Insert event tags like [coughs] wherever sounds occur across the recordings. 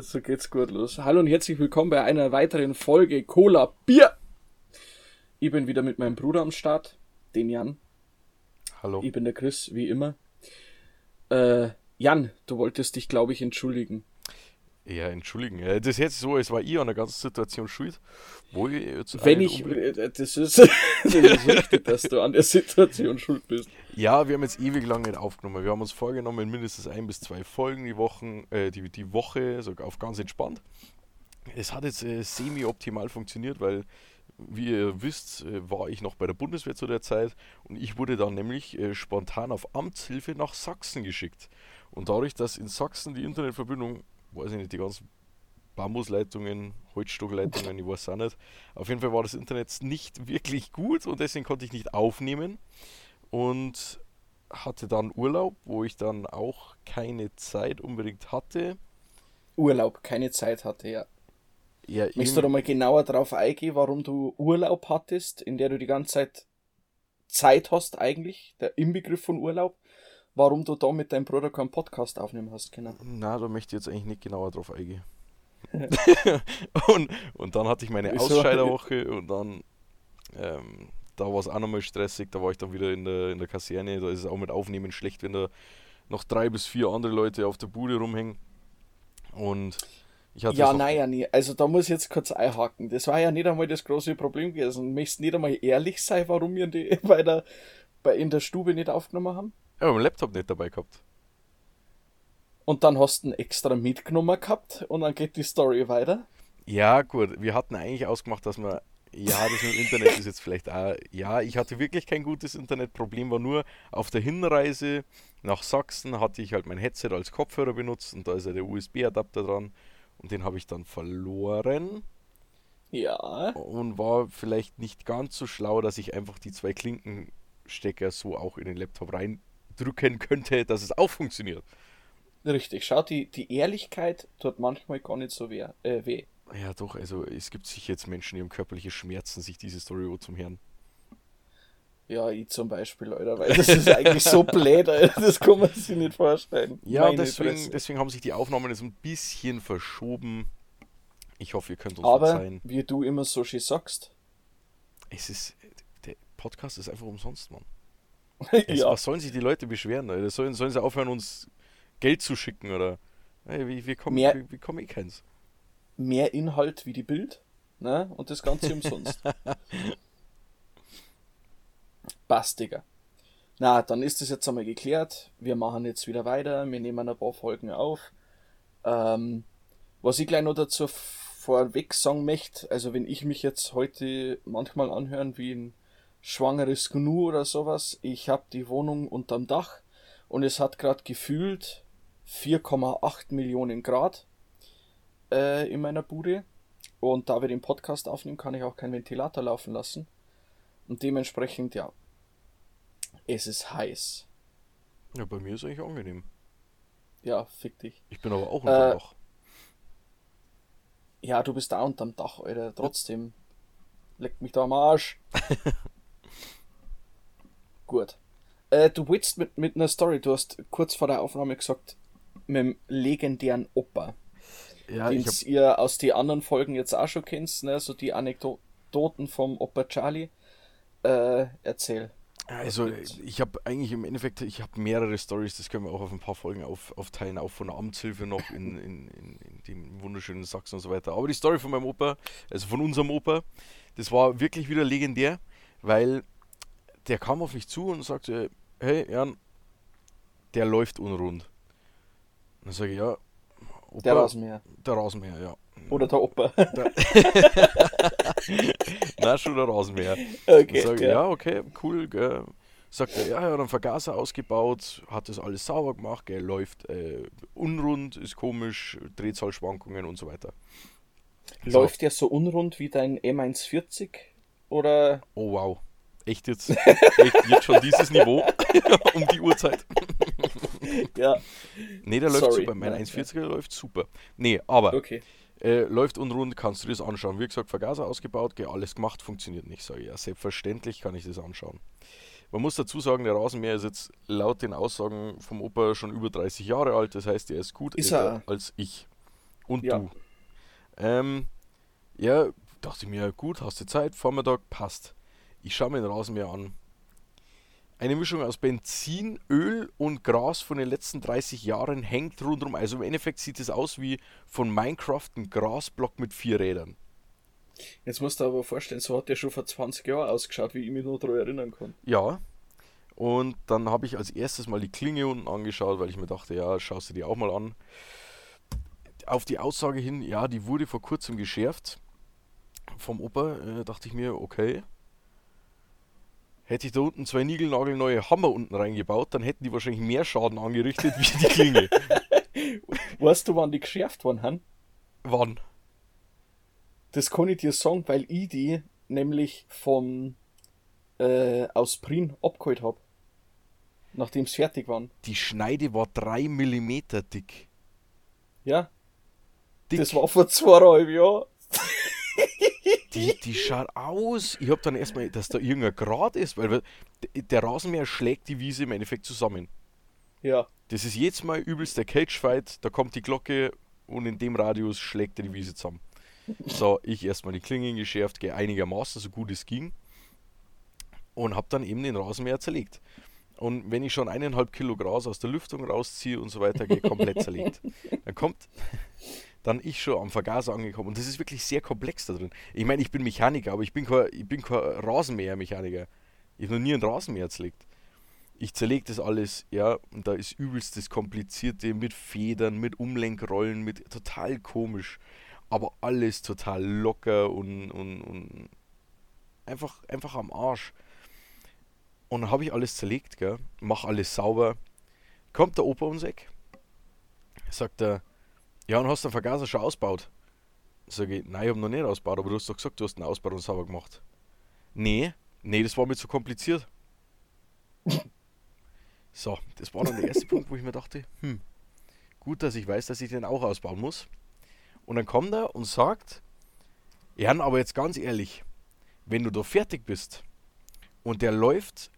Ja, so geht's gut los. Hallo und herzlich willkommen bei einer weiteren Folge Cola Bier. Ich bin wieder mit meinem Bruder am Start, den Jan. Hallo. Ich bin der Chris, wie immer. Äh, Jan, du wolltest dich, glaube ich, entschuldigen. Ja, entschuldigen. Das ist jetzt so, es war ich an der ganzen Situation schuld. Wo ich jetzt Wenn ich, äh, das ist, [laughs] das ist richtig, dass du an der Situation schuld bist. Ja, wir haben jetzt ewig lang nicht aufgenommen. Wir haben uns vorgenommen, mindestens ein bis zwei Folgen die, Wochen, äh, die, die Woche, sogar auf ganz entspannt. Es hat jetzt äh, semi-optimal funktioniert, weil, wie ihr wisst, äh, war ich noch bei der Bundeswehr zu der Zeit und ich wurde dann nämlich äh, spontan auf Amtshilfe nach Sachsen geschickt. Und dadurch, dass in Sachsen die Internetverbindung, weiß ich nicht, die ganzen Bambusleitungen, Holzstockleitungen, ich weiß auch nicht. Auf jeden Fall war das Internet nicht wirklich gut und deswegen konnte ich nicht aufnehmen und hatte dann Urlaub, wo ich dann auch keine Zeit unbedingt hatte. Urlaub, keine Zeit hatte, ja. Ja, Möchtest du da mal genauer drauf eingehen, warum du Urlaub hattest, in der du die ganze Zeit Zeit hast eigentlich, der Inbegriff von Urlaub, warum du da mit deinem Bruder keinen Podcast aufnehmen hast können? Na, da möchte ich jetzt eigentlich nicht genauer drauf eingehen. [laughs] und, und dann hatte ich meine? Ausscheiderwoche und dann ähm, da war es auch nochmal stressig, da war ich dann wieder in der, in der Kaserne, da ist es auch mit Aufnehmen schlecht, wenn da noch drei bis vier andere Leute auf der Bude rumhängen. Und ich hatte Ja, nein, ja, nie. Also da muss ich jetzt kurz einhaken. Das war ja nicht einmal das große Problem gewesen. Möchtest nicht einmal ehrlich sein, warum wir die [laughs] bei der, bei, in der Stube nicht aufgenommen haben? Ja, aber meinen Laptop nicht dabei gehabt. Und dann hast du ihn extra mitgenommen gehabt und dann geht die Story weiter. Ja, gut, wir hatten eigentlich ausgemacht, dass wir. Ja, das mit dem Internet ist jetzt vielleicht auch. Ja, ich hatte wirklich kein gutes Internet. Problem war nur, auf der Hinreise nach Sachsen hatte ich halt mein Headset als Kopfhörer benutzt und da ist ja der USB-Adapter dran und den habe ich dann verloren Ja. und war vielleicht nicht ganz so schlau, dass ich einfach die zwei Klinkenstecker so auch in den Laptop reindrücken könnte, dass es auch funktioniert. Richtig, schau, die, die Ehrlichkeit tut manchmal gar nicht so weh. Äh, weh. Ja, doch, also es gibt sicher jetzt Menschen, die haben körperliche Schmerzen, sich diese Story auch zum Hören. Ja, ich zum Beispiel, Alter, weil das ist eigentlich so blöd, Alter, das kann man sich nicht vorstellen. Ja, Meine deswegen, deswegen haben sich die Aufnahmen jetzt ein bisschen verschoben. Ich hoffe, ihr könnt uns Aber, verzeihen. wie du immer so schön sagst, Es ist, der Podcast ist einfach umsonst, Mann. [laughs] Es, ja, Was sollen sich die Leute beschweren? Alter? Sollen, sollen sie aufhören, uns Geld zu schicken? Oder Ey, wie, wie komme Mehr- wie, wie komm ich keins? Mehr Inhalt wie die Bild, ne, und das Ganze umsonst. [laughs] Passt, Digga. Na, dann ist das jetzt einmal geklärt. Wir machen jetzt wieder weiter. Wir nehmen ein paar Folgen auf. Ähm, was ich gleich noch dazu vorweg sagen möchte, also wenn ich mich jetzt heute manchmal anhören wie ein schwangeres Gnu oder sowas, ich habe die Wohnung unterm Dach und es hat gerade gefühlt 4,8 Millionen Grad äh, in meiner Bude. Und da wir den Podcast aufnehmen, kann ich auch keinen Ventilator laufen lassen. Und dementsprechend, ja, es ist heiß. Ja, bei mir ist eigentlich angenehm. Ja, fick dich. Ich bin aber auch unter Äh, Dach. Ja, du bist da unterm Dach, Alter. Trotzdem. Leck mich da am Arsch. [laughs] Gut. Äh, du willst mit, mit einer Story, du hast kurz vor der Aufnahme gesagt, mit dem legendären Opa, Ja, den hab, ihr aus den anderen Folgen jetzt auch schon kennt, ne? so die Anekdoten vom Opa Charlie. Äh, erzähl. also ich habe eigentlich im Endeffekt, ich habe mehrere Stories, das können wir auch auf ein paar Folgen auf, aufteilen, auch von der Amtshilfe noch in, in, in, in dem wunderschönen Sachsen und so weiter. Aber die Story von meinem Opa, also von unserem Opa, das war wirklich wieder legendär, weil der kam auf mich zu und sagte, hey Jan, der läuft unrund. Und dann sage ich, ja, Opa, Der Rasenmäher. der Rasenmäher, ja. Oder der Opa. Na, schon der [laughs] Rasenmäher. okay. Sag ich, ja. ja, okay, cool, gell. Sagt er, ja, er hat einen Vergaser ausgebaut, hat das alles sauber gemacht, gell, läuft äh, unrund, ist komisch, Drehzahlschwankungen und so weiter. Läuft der so unrund wie dein M140? Oder Oh wow. Echt jetzt? [laughs] Echt jetzt schon dieses Niveau? [laughs] um die Uhrzeit? [laughs] ja, Nee, der läuft Sorry, super. Mein nein, 1,40er läuft super. Nee, aber okay. äh, läuft unrund, kannst du das anschauen. Wie gesagt, Vergaser ausgebaut, gell, alles gemacht, funktioniert nicht. Sag ich, ja, selbstverständlich kann ich das anschauen. Man muss dazu sagen, der Rasenmäher ist jetzt laut den Aussagen vom Opa schon über 30 Jahre alt. Das heißt, er ist gut Ist älter er? als ich. Und Ja. du. Ähm, ja, dachte ich mir, gut, hast du Zeit, Vormittag, passt. Ich schaue mir den Rasenmäher an. Eine Mischung aus Benzin, Öl und Gras von den letzten 30 Jahren hängt rundherum. Also im Endeffekt sieht es aus wie von Minecraft ein Grasblock mit vier Rädern. Jetzt musst du aber vorstellen, so hat der schon vor 20 Jahren ausgeschaut, wie ich mich noch daran erinnern kann. Ja. Und dann habe ich als erstes mal die Klinge unten angeschaut, weil ich mir dachte, ja, schaust du die auch mal an. Auf die Aussage hin, ja, die wurde vor kurzem geschärft vom Opa, äh, dachte ich mir, okay. Hätte ich da unten zwei niegelnagelneue Hammer unten reingebaut, dann hätten die wahrscheinlich mehr Schaden angerichtet wie die Klinge. [laughs] Weißt du, wann die geschärft worden haben? Wann? Das kann ich dir sagen, weil ich die nämlich vom äh, aus Prin abgeholt hab. Nachdem sie fertig waren. Die Schneide war 3 mm dick. Ja, dick. das war vor zweieinhalb Jahren. Die, die schaut aus. Ich hab dann erstmal, dass da irgendein Grad ist, weil der Rasenmäher schlägt die Wiese im Endeffekt zusammen. Ja, Das ist jetzt mal übelst der Cagefight, da kommt die Glocke und in dem Radius schlägt er die Wiese zusammen. So, ich erstmal die Klingen geschärft, gell, einigermaßen, so gut es ging. Und hab dann eben den Rasenmäher zerlegt. Und wenn ich schon eineinhalb Kilo Gras aus der Lüftung rausziehe und so weiter, geht komplett zerlegt. Dann kommt dann ich schon am Vergaser angekommen. Und das ist wirklich sehr komplex da drin. Ich meine, ich bin Mechaniker, aber ich bin kein, kein Rasenmäher-Mechaniker. Ich habe noch nie einen Rasenmäher zerlegt. Ich zerlege das alles, ja, und da ist übelst das Komplizierte mit Federn, mit Umlenkrollen, mit total komisch, aber alles total locker und, und, und einfach, einfach am Arsch. Und dann habe ich alles zerlegt, gell, mach alles sauber. Kommt der Opa ums Eck, sagt er, ja, und hast den Vergaser schon ausgebaut? Sag ich, nein, ich habe noch nicht ausgebaut, aber du hast doch gesagt, du hast den ausgebaut und sauber gemacht. Nee, nee, das war mir zu kompliziert. [laughs] So, das war dann der erste Punkt, wo ich mir dachte, hm, gut, dass ich weiß, dass ich den auch ausbauen muss. Und dann kommt er und sagt, Jan, aber jetzt ganz ehrlich, wenn du da fertig bist und der läuft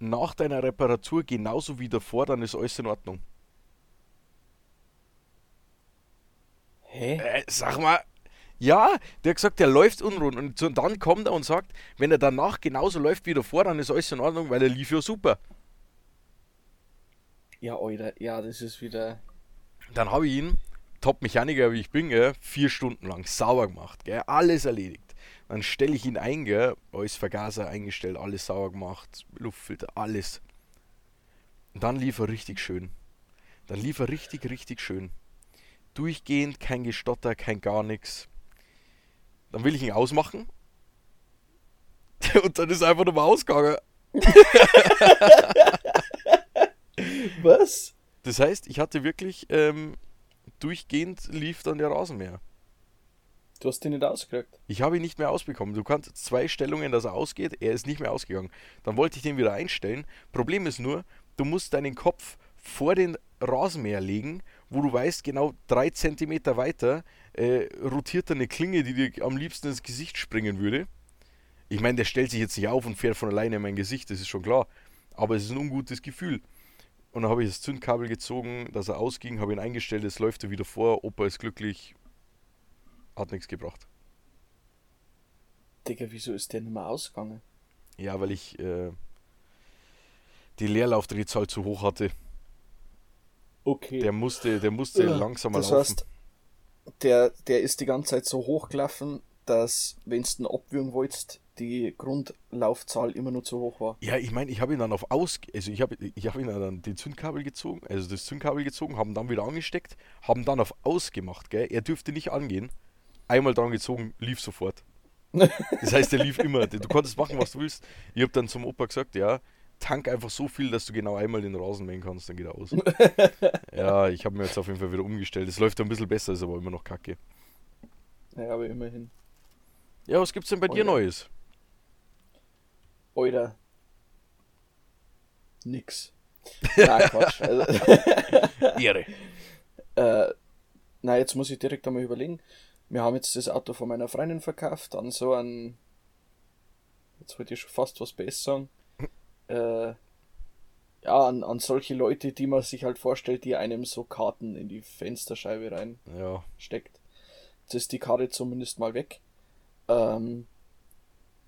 nach deiner Reparatur genauso wie davor, dann ist alles in Ordnung. Hä? Äh, sag mal, ja, der hat gesagt, der läuft unrund. Und so- dann kommt er und sagt, wenn er danach genauso läuft wie davor, dann ist alles in Ordnung, weil er lief ja super. Ja, Alter, ja, das ist wieder. Dann habe ich ihn, Top-Mechaniker wie ich bin, gell, vier Stunden lang sauber gemacht, gell, alles erledigt. Dann stelle ich ihn ein, gell, alles Vergaser eingestellt, alles sauber gemacht, Luftfilter, alles. Und dann lief er richtig schön. Dann lief er richtig, richtig schön. Durchgehend, kein Gestotter, kein gar nichts. Dann will ich ihn ausmachen. [laughs] Und dann ist er einfach nochmal ausgegangen. [laughs] Was? Das heißt, ich hatte wirklich ähm, durchgehend lief dann der Rasenmäher. Du hast den nicht ausgekriegt. Ich habe ihn nicht mehr ausbekommen. Du kannst zwei Stellungen, dass er ausgeht, er ist nicht mehr ausgegangen. Dann wollte ich den wieder einstellen. Problem ist nur, du musst deinen Kopf vor den Rasenmäher legen, wo du weißt, genau drei Zentimeter weiter äh, rotiert da eine Klinge, die dir am liebsten ins Gesicht springen würde. Ich meine, der stellt sich jetzt nicht auf und fährt von alleine in mein Gesicht, das ist schon klar. Aber es ist ein ungutes Gefühl. Und dann habe ich das Zündkabel gezogen, dass er ausging, habe ihn eingestellt, es läuft er wieder vor, Opa ist glücklich, hat nichts gebracht. Digga, wieso ist der nicht mehr ausgegangen? Ja, weil ich äh, die Leerlaufdrehzahl zu hoch hatte. Okay. Der musste, der musste Ja, langsamer das laufen. heißt, der, der ist die ganze Zeit so hochgelaufen, dass, wenn du ihn abwürgen wolltest, die Grundlaufzahl immer nur zu hoch war. ja, ich meine, ich habe ihn dann auf aus, also ich habe ich habe ihn dann den Zündkabel gezogen, also das Zündkabel gezogen, haben dann wieder angesteckt, haben dann auf ausgemacht, gell? Er dürfte nicht angehen. Einmal dran gezogen, lief sofort. [laughs] Das heißt, er lief immer. Du konntest machen, was du willst. Ich habe dann zum Opa gesagt, ja, tank einfach so viel, dass du genau einmal den Rasen mähen kannst, dann geht er aus. [laughs] ja, ich habe mir jetzt auf jeden Fall wieder umgestellt. Es läuft ein bisschen besser, ist aber immer noch kacke. Ja, aber immerhin. Ja, was gibt's denn bei dir Alter. Neues? Alter. Nix. [laughs] Nein, Quatsch. Also, [laughs] Ehre. äh, na, jetzt muss ich direkt einmal überlegen. Wir haben jetzt das Auto von meiner Freundin verkauft, an so ein. Jetzt wollte ich schon fast was besser sagen. Äh, ja, an, an solche Leute, die man sich halt vorstellt, die einem so Karten in die Fensterscheibe rein Ja. steckt. Jetzt ist die Karte zumindest mal weg. Ähm,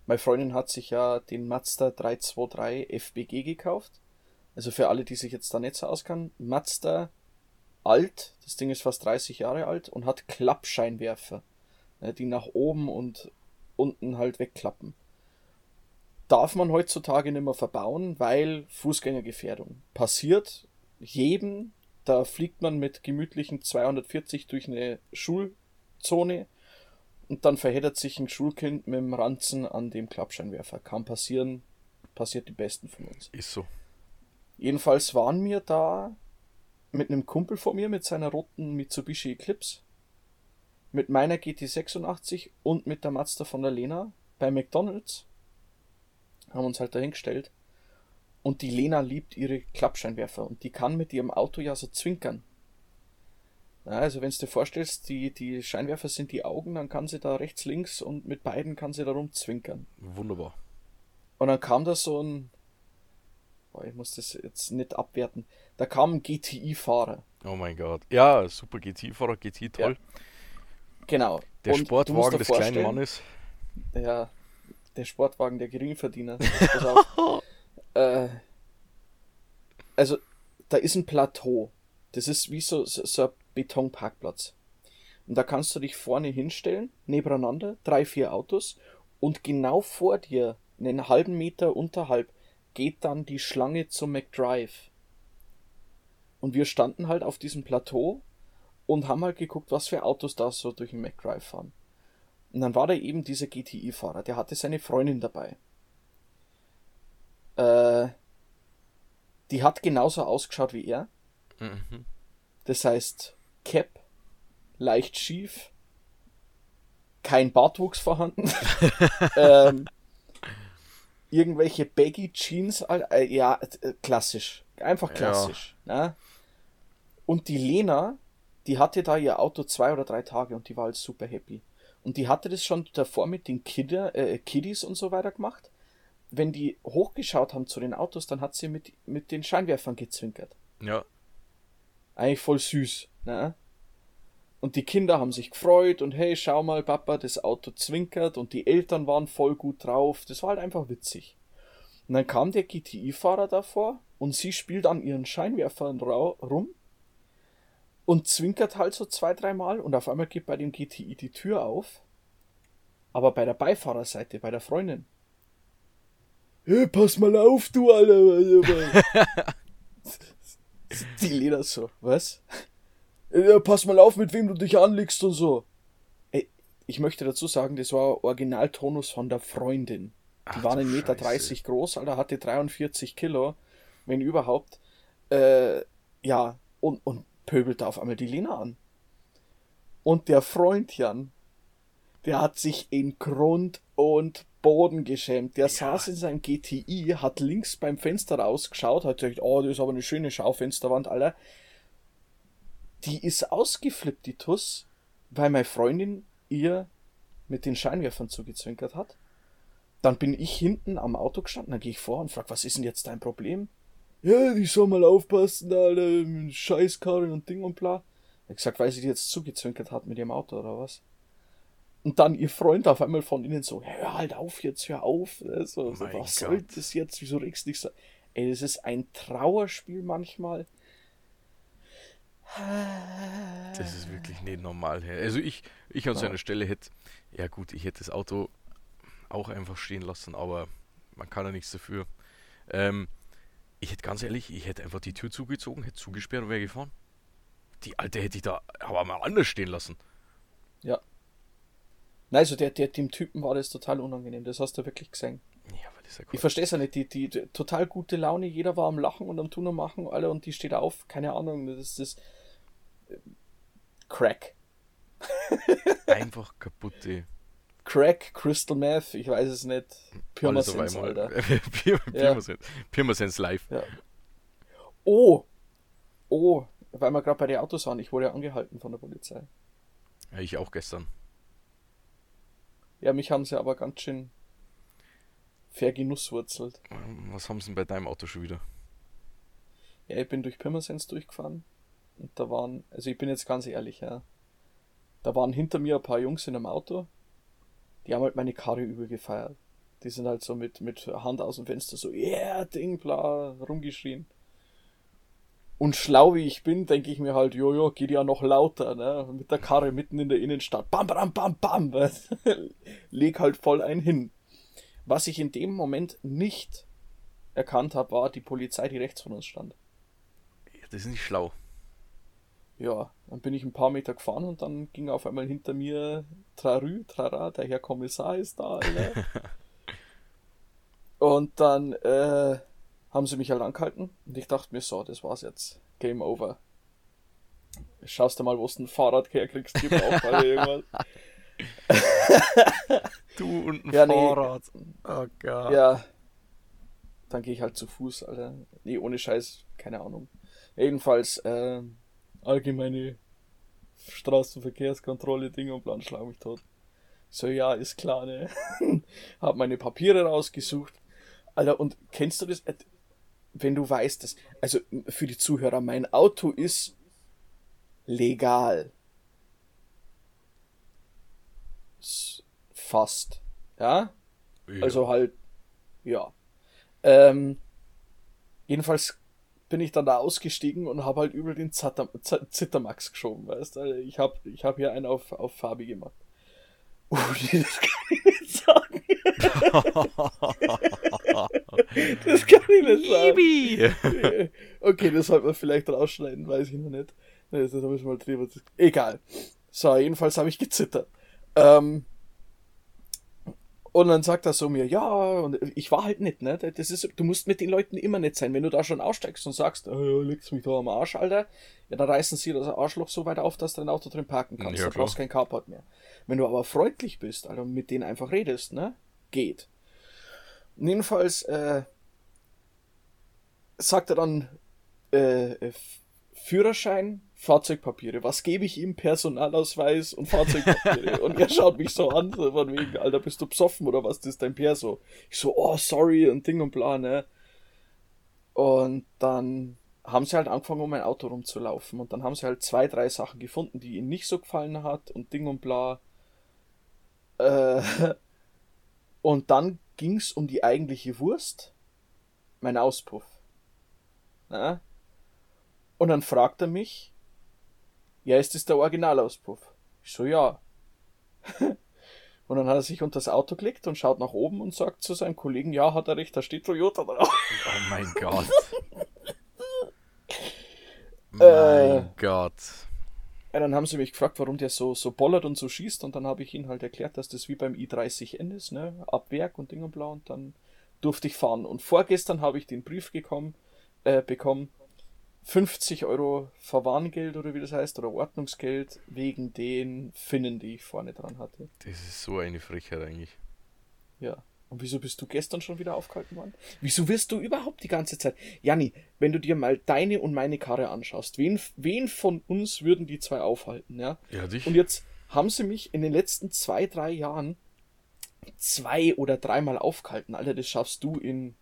meine Freundin hat sich ja den Mazda 323 FBG gekauft. Also für alle, die sich jetzt da nicht so auskennen, Mazda alt, das Ding ist fast 30 Jahre alt und hat Klappscheinwerfer, ne, die nach oben und unten halt wegklappen. Darf man heutzutage nicht mehr verbauen, weil Fußgängergefährdung. Passiert jedem, da fliegt man mit gemütlichen 240 durch eine Schulzone und dann verheddert sich ein Schulkind mit dem Ranzen an dem Klappscheinwerfer. Kann passieren, passiert die Besten von uns. Ist so. Jedenfalls waren wir da mit einem Kumpel von mir mit seiner roten Mitsubishi Eclipse, mit meiner GT86 und mit der Mazda von der Lena bei McDonalds. Haben uns halt dahingestellt. Und die Lena liebt ihre Klappscheinwerfer und die kann mit ihrem Auto ja so zwinkern. Ja, also wenn du dir vorstellst, die, die Scheinwerfer sind die Augen, dann kann sie da rechts, links und mit beiden kann sie da rumzwinkern. Wunderbar. Und dann kam da so ein, boah, ich muss das jetzt nicht abwerten, da kam ein GTI-Fahrer. Oh mein Gott. Ja, super GT-Fahrer, GT toll. Genau. Der Und Sportwagen des kleinen Mannes. Ja, der Sportwagen der Geringverdiener. [laughs] Auf. äh, also, da ist ein Plateau. Das ist wie so, so, so ein Betonparkplatz. Und da kannst du dich vorne hinstellen, nebeneinander, drei, vier Autos, und genau vor dir, einen halben Meter unterhalb, geht dann die Schlange zum McDrive. Und wir standen halt auf diesem Plateau und haben halt geguckt, was für Autos da so durch den McDrive fahren. Und dann war da eben dieser GTI-Fahrer, der hatte seine Freundin dabei. Äh, die hat genauso ausgeschaut wie er. Mhm. Das heißt, Cap, leicht schief, kein Bartwuchs vorhanden, [laughs] ähm, irgendwelche Baggy Jeans, Al- äh, ja, äh, klassisch, einfach Ja. klassisch. Ne? Und die Lena, die hatte da ihr Auto zwei oder drei Tage und die war halt super happy. Und die hatte das schon davor mit den Kidder, äh, Kiddies und so weiter gemacht. Wenn die hochgeschaut haben zu den Autos, dann hat sie mit, mit den Scheinwerfern gezwinkert. Ja. Eigentlich voll süß, ne? Und die Kinder haben sich gefreut und hey, schau mal, Papa, das Auto zwinkert und die Eltern waren voll gut drauf. Das war halt einfach witzig. Und dann kam der GTI-Fahrer davor und sie spielt an ihren Scheinwerfern rum und zwinkert halt so zwei, dreimal und auf einmal geht bei dem GTI die Tür auf. Aber bei der Beifahrerseite, bei der Freundin. Hey, pass mal auf, du Alter. [laughs] die Lena so, was? Ja, pass mal auf, mit wem du dich anlegst und so. Ey, ich möchte dazu sagen, das war Originaltonus von der Freundin. Die Ach war du 1,30 Meter Scheiße. groß, Alter, hatte 43 Kilo, wenn überhaupt. Äh, ja, und, und pöbelte auf einmal die Lena an. Und der Freund Jan, der hat sich in Grund und Boden geschämt. Der saß in seinem GTI, hat links beim Fenster rausgeschaut, hat gesagt, oh, das ist aber eine schöne Schaufensterwand, Alter. Die ist ausgeflippt, die Tuss, weil meine Freundin ihr mit den Scheinwerfern zugezwinkert hat. Dann bin ich hinten am Auto gestanden, dann gehe ich vor und frage, was ist denn jetzt dein Problem? Ja, ich soll mal aufpassen, Alter, mit Scheißkarren und Ding und bla. Er hat gesagt, weil sie die jetzt zugezwinkert hat mit ihrem Auto oder was? Und dann ihr Freund auf einmal von ihnen so, hör halt auf jetzt, hör auf. ne, So, so, was soll Gott. das jetzt? Wieso regst du dich so? Ey, das ist ein Trauerspiel manchmal. Das ist wirklich nicht normal. Also ich, ich an Ja. seiner Stelle hätte, ja gut, ich hätte das Auto auch einfach stehen lassen, aber man kann ja nichts dafür. Ähm, ich hätte ganz ehrlich, ich hätte einfach die Tür zugezogen, hätte zugesperrt und wäre gefahren. Die alte hätte ich da aber mal anders stehen lassen. Ja. Nein, also der, der, dem Typen war das total unangenehm. Das hast du wirklich gesehen. Ja, aber das ist ja Ich verstehe es ja nicht. Die, die, die total gute Laune, jeder war am Lachen und am Tun und Machen, alle und die steht auf. Keine Ahnung, das ist das. äh, Crack. Einfach kaputte. Crack, Crystal Meth, ich weiß es nicht. Pirmasens. Alter. [laughs] Pir- Pirmasens. Pirmasens live. Ja. Oh! Oh, weil wir gerade bei den Autos waren, ich wurde ja angehalten von der Polizei. Ja, ich auch gestern. Ja, mich haben sie aber ganz schön vergenusswurzelt. Was haben sie denn bei deinem Auto schon wieder? Ja, ich bin durch Pirmasens durchgefahren und da waren, also ich bin jetzt ganz ehrlich, ja, da waren hinter mir ein paar Jungs in einem Auto, die haben halt meine Karre übergefeiert. Die sind halt so mit, mit Hand aus dem Fenster so, yeah, Ding, bla, rumgeschrien. Und schlau wie ich bin, denke ich mir halt, jojo, geht ja noch lauter, ne? Mit der Karre mitten in der Innenstadt. Bam, bam, bam, bam. [laughs] Leg halt voll ein hin. Was ich in dem Moment nicht erkannt habe, war die Polizei, die rechts von uns stand. Das ist nicht schlau. Ja, dann bin ich ein paar Meter gefahren und dann ging auf einmal hinter mir Trarü, Trara, der Herr Kommissar ist da, Alter. [laughs] und dann äh, haben sie mich halt angehalten und ich dachte mir so, das war's jetzt. Game over. Schaust du mal, wo du ein Fahrrad herkriegst, gib auf, Alter, irgendwas. [laughs] du und ein Ja, nee. Fahrrad. Oh Gott. Ja. Dann gehe ich halt zu Fuß, Alter. Nee, ohne Scheiß, keine Ahnung. Jedenfalls, äh, allgemeine Straßenverkehrskontrolle, Ding und Plan, schlag mich tot. So, ja, ist klar, ne? [laughs] Hab meine Papiere rausgesucht. Alter, und kennst du das? Wenn du weißt, dass, also für die Zuhörer, mein Auto ist legal. Fast. Ja? Ja. Also halt, ja. Ähm, jedenfalls bin ich dann da ausgestiegen und habe halt übel den Zatter, Zittermax geschoben, weißt du? Also Ich habe ich hab hier einen auf, auf Fabi gemacht. Uh, nee, [laughs] das kann ich nicht sagen. [laughs] Das kann ich nicht sagen. Baby! [laughs] Okay, das sollte man vielleicht rausschneiden, weiß ich noch nicht. Das habe ich mal drüber. Egal. So, jedenfalls habe ich gezittert. Ähm, und dann sagt er so mir, ja, und ich war halt nicht, ne? Das ist, du musst mit den Leuten immer nicht sein. Wenn du da schon aussteigst und sagst, oh, legst mich da am Arsch, Alter, ja, dann reißen sie das Arschloch so weit auf, dass du dein Auto drin parken kannst. Ja, du brauchst kein Carport mehr. Wenn du aber freundlich bist, Alter, und mit denen einfach redest, ne? Geht. Und jedenfalls, äh, sagt er dann, äh, äh, Führerschein, Fahrzeugpapiere. Was gebe ich ihm? Personalausweis und Fahrzeugpapiere. [laughs] und er schaut mich so an, so von wegen, Alter, bist du besoffen oder was? Das ist dein Perso. Ich so, oh, sorry und Ding und bla, ne? Und dann haben sie halt angefangen, um mein Auto rumzulaufen. Und dann haben sie halt zwei, drei Sachen gefunden, die ihnen nicht so gefallen hat und Ding und bla. Äh, [laughs] und dann ging's um die eigentliche Wurst. Mein Auspuff. Na? Und dann fragt er mich, ja, ist das der Originalauspuff? Ich so, ja. [laughs] Und dann hat er sich unter das Auto gelegt und schaut nach oben und sagt zu seinem Kollegen, ja, hat er recht, da steht Toyota drauf. [laughs] Oh mein [laughs] Gott. Äh. mein Gott. Ja, dann haben sie mich gefragt, warum der so, so bollert und so schießt und dann habe ich ihnen halt erklärt, dass das wie beim i30N ist, ne, ab Werk und Ding und blau und dann durfte ich fahren. Und vorgestern habe ich den Brief gekommen, äh, bekommen, 50 Euro Verwarngeld oder wie das heißt, oder Ordnungsgeld wegen den Finnen, die ich vorne dran hatte. Das ist so eine Frechheit eigentlich. Ja. Und wieso bist du gestern schon wieder aufgehalten worden? Wieso wirst du überhaupt die ganze Zeit? Janni, wenn du dir mal deine und meine Karre anschaust, wen, wen von uns würden die zwei aufhalten, ja? Ja, dich. Und jetzt haben sie mich in den letzten zwei, drei Jahren zwei oder dreimal aufgehalten. Alter, das schaffst du in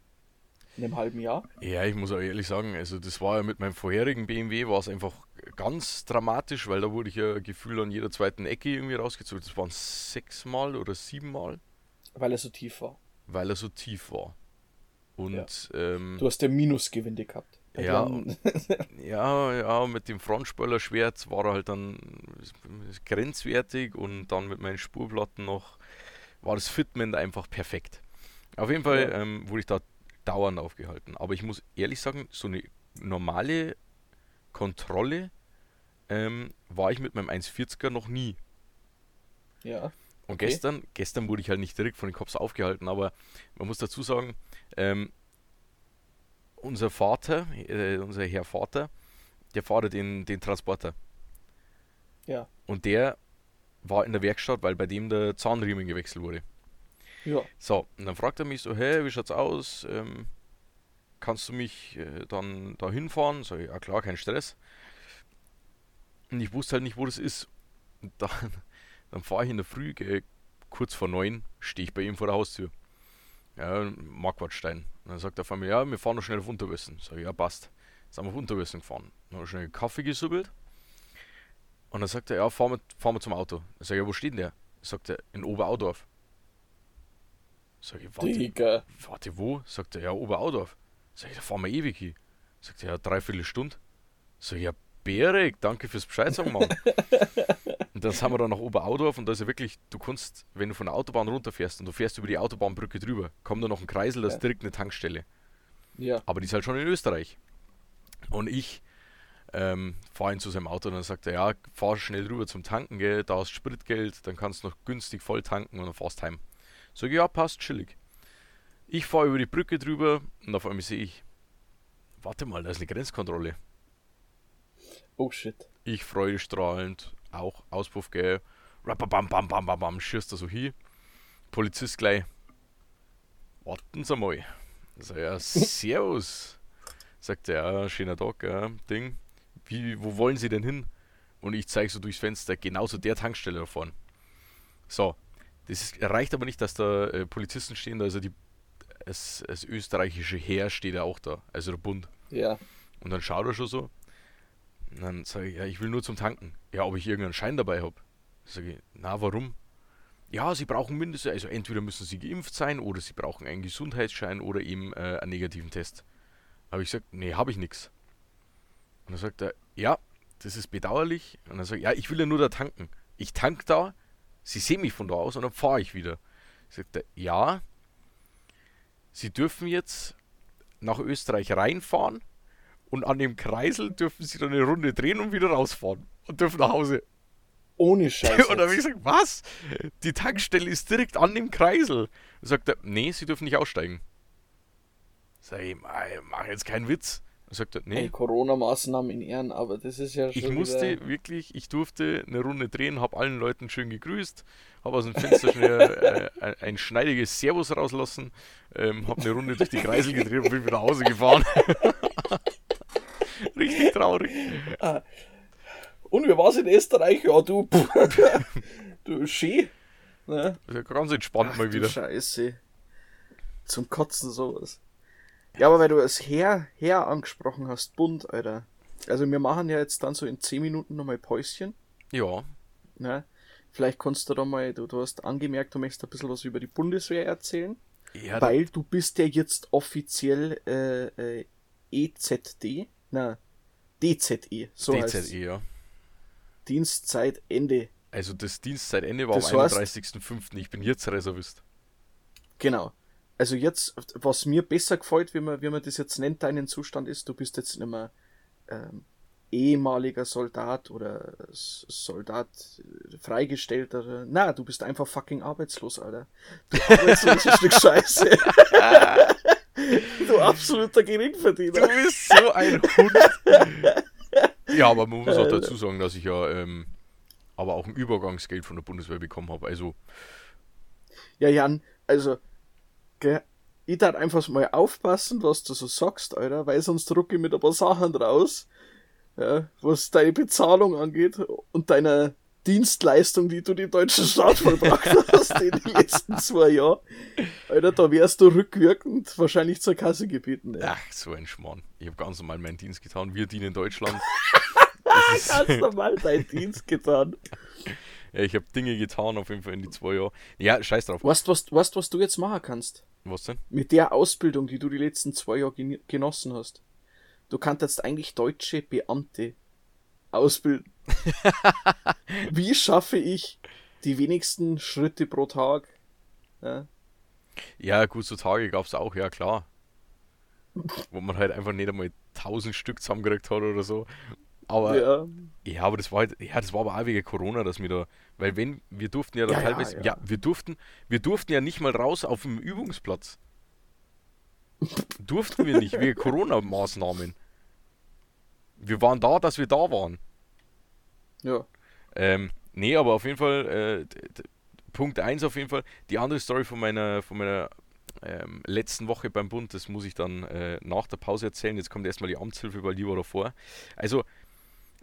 einem halben Jahr. Ja, ich muss auch ehrlich sagen, also das war ja mit meinem vorherigen BMW war es einfach ganz dramatisch, weil da wurde ich ja gefühlt an jeder zweiten Ecke irgendwie rausgezogen. Das waren sechsmal oder siebenmal, Weil er so tief war. weil er so tief war. Und ähm, Du hast ja Minusgewinde gehabt. Ja, den- [laughs] ja, ja, mit dem Frontspoiler-Schwert war er halt dann grenzwertig und dann mit meinen Spurplatten noch war das Fitment einfach perfekt. Auf jeden Fall Ja. ähm, wurde ich da dauernd aufgehalten. Aber ich muss ehrlich sagen, so eine normale Kontrolle ähm, war ich mit meinem 1,40er noch nie. ja. Und Okay. gestern, gestern wurde ich halt nicht direkt von den Cops aufgehalten, aber man muss dazu sagen, ähm, unser Vater, äh, unser Herr Vater, der fährt den, den Transporter. Ja. Und der war in der Werkstatt, weil bei dem der Zahnriemen gewechselt wurde. Ja. So, und dann fragt er mich so, hey, wie schaut's aus? Ähm, kannst du mich äh, dann da hinfahren? So, ja klar, kein Stress. Und ich wusste halt nicht, wo das ist. Und dann, [laughs] dann fahre ich in der Früh, gell, kurz vor neun, stehe ich bei ihm vor der Haustür. Ja, Marquardstein. Und dann sagt der Familie, ja, wir fahren noch schnell auf Unterwössen. Sag ich, ja, passt. Sind wir auf Unterwässer gefahren. Dann haben wir schnell Kaffee gesubbelt. Und dann sagt er, ja, fahren wir, fahren wir zum Auto. Ich sage, ja, wo steht denn der? Sagt er, in Oberaudorf. Sag ich, warte, Digga. warte, wo? Sagt er, ja, Oberaudorf. Sag ich, da fahren wir ewig hin. Sagt er, ja, dreiviertel Stunde. Sag ich, ja, Bärig, danke fürs Bescheid sagen, Mann. [laughs] und dann sind wir dann nach Oberaudorf und da ist ja wirklich, du kannst, wenn du von der Autobahn runterfährst und du fährst über die Autobahnbrücke drüber, kommt da noch ein Kreisel, da ist direkt eine Tankstelle. Ja. Aber die ist halt schon in Österreich. Und ich ähm, fahre ihn zu seinem Auto und dann sagt er, ja, fahr schnell rüber zum Tanken, gell, da hast Spritgeld, dann kannst du noch günstig voll tanken und dann fahrst heim. Sag ich, ja, passt, chillig. Ich fahre über die Brücke drüber und auf einmal sehe ich, warte mal, da ist eine Grenzkontrolle. Oh shit. Ich freudestrahlend, auch Auspuff, gell, rappabam, bam, bam, bam, bam, schießt da so hin. Polizist gleich, warten Sie mal. Sag ja, [laughs] servus. Sagt er, ja, schöner Tag, ja, Ding. Wie, wo wollen Sie denn hin? Und ich zeige so durchs Fenster, genau zu der Tankstelle da vorne. So, das ist, reicht aber nicht, dass da äh, Polizisten stehen, also die, das, das österreichische Heer steht ja auch da, also der Bund. Ja. Und dann schaut er schon so. Und dann sage ich, ja, ich will nur zum Tanken. Ja, ob ich irgendeinen Schein dabei habe. Sage ich, na, warum? Ja, sie brauchen mindestens, also entweder müssen sie geimpft sein oder sie brauchen einen Gesundheitsschein oder eben äh, einen negativen Test. Habe ich gesagt, nee, habe ich nichts. Und dann sagt er, ja, das ist bedauerlich. Und dann sage ich, ja, ich will ja nur da tanken. Ich tank da, sie sehen mich von da aus und dann fahre ich wieder. Sagt er, ja, sie dürfen jetzt nach Österreich reinfahren und an dem Kreisel dürfen sie dann eine Runde drehen und wieder rausfahren und dürfen nach Hause. Ohne Scheiße. [laughs] Und dann habe ich gesagt, was? Die Tankstelle ist direkt an dem Kreisel. Dann sagt er, nee, sie dürfen nicht aussteigen. Sag ich, mach jetzt keinen Witz. Sagt er, Hey, nee, Corona-Maßnahmen in Ehren, aber das ist ja schon ich musste wieder... wirklich, ich durfte eine Runde drehen, habe allen Leuten schön gegrüßt, habe aus dem Fenster schnell äh, ein, schneidiges Servus rauslassen, ähm, habe eine Runde durch die Kreisel gedreht und bin wieder nach Hause gefahren. [laughs] Richtig traurig. Und wie war's in Österreich? Ja, du... [laughs] du, schön. Ne? Also ganz entspannt mal du wieder. Scheiße. Zum Kotzen sowas. Ja, aber weil du es her, her angesprochen hast, bunt, Alter. Also wir machen ja jetzt dann so in 10 Minuten nochmal Päuschen. Ja, Ne? Vielleicht kannst du da mal, du, du hast angemerkt, du möchtest ein bisschen was über die Bundeswehr erzählen. ja weil du bist ja jetzt offiziell äh, äh, EZD, na, DZE, so heißt DZE, E, ja. Dienstzeitende. Also das Dienstzeitende war Das am heißt- 31.05. Ich bin jetzt Reservist. Genau. Also jetzt, was mir besser gefällt, wie man, wie man das jetzt nennt, deinen Zustand ist, du bist jetzt nicht mehr ähm, ehemaliger Soldat oder Soldat äh, freigestellter. Na, du bist einfach fucking arbeitslos, Alter. Du arbeitslos ist Stück Scheiße. [laughs] du absoluter Geringverdiener. Du bist so ein Hund. ja, aber man muss auch dazu sagen, dass ich ja ähm, aber auch ein Übergangsgeld von der Bundeswehr bekommen habe. Also, Ja, Jan, also, gell, ich darf einfach mal aufpassen, was du so sagst, Alter, weil sonst drucke ich mit ein paar Sachen raus, ja, was deine Bezahlung angeht und deiner Dienstleistung, die du dem deutschen Staat [laughs] vollbracht hast in den letzten zwei Jahren. Alter, da wärst du rückwirkend wahrscheinlich zur Kasse gebeten. Ja. ach, so ein Schmarrn. Ich habe ganz normal meinen Dienst getan. Wir dienen Deutschland. Hast du mal deinen Dienst getan. [laughs] ja, ich habe Dinge getan, auf jeden Fall in die zwei Jahre. Ja, scheiß drauf. Weißt du, was, weißt, was du jetzt machen kannst? Was denn? mit der Ausbildung, die du die letzten zwei Jahre genossen hast. Du kannst jetzt eigentlich deutsche Beamte ausbilden. [laughs] Wie schaffe ich die wenigsten Schritte pro Tag? Ja, Ja, gut, so Tage gab es auch, ja klar. Wo man halt einfach nicht einmal 1000 Stück zusammengekriegt hat oder so. Aber ja. Ja, aber das war halt, ja, das war aber auch wegen Corona, dass wir da, weil wenn, wir durften ja Ja, ja, teilweise, ja, ja. wir durften, wir durften ja nicht mal raus auf dem Übungsplatz. durften wir nicht, wegen [laughs] Corona-Maßnahmen. Wir waren da, dass wir da waren. ja. Ähm, nee, aber auf jeden Fall, äh, Punkt 1 auf jeden Fall. Die andere Story von meiner, von meiner ähm, letzten Woche beim Bund, das muss ich dann äh, nach der Pause erzählen. Jetzt kommt erstmal die Amtshilfe, weil die war davor. Also,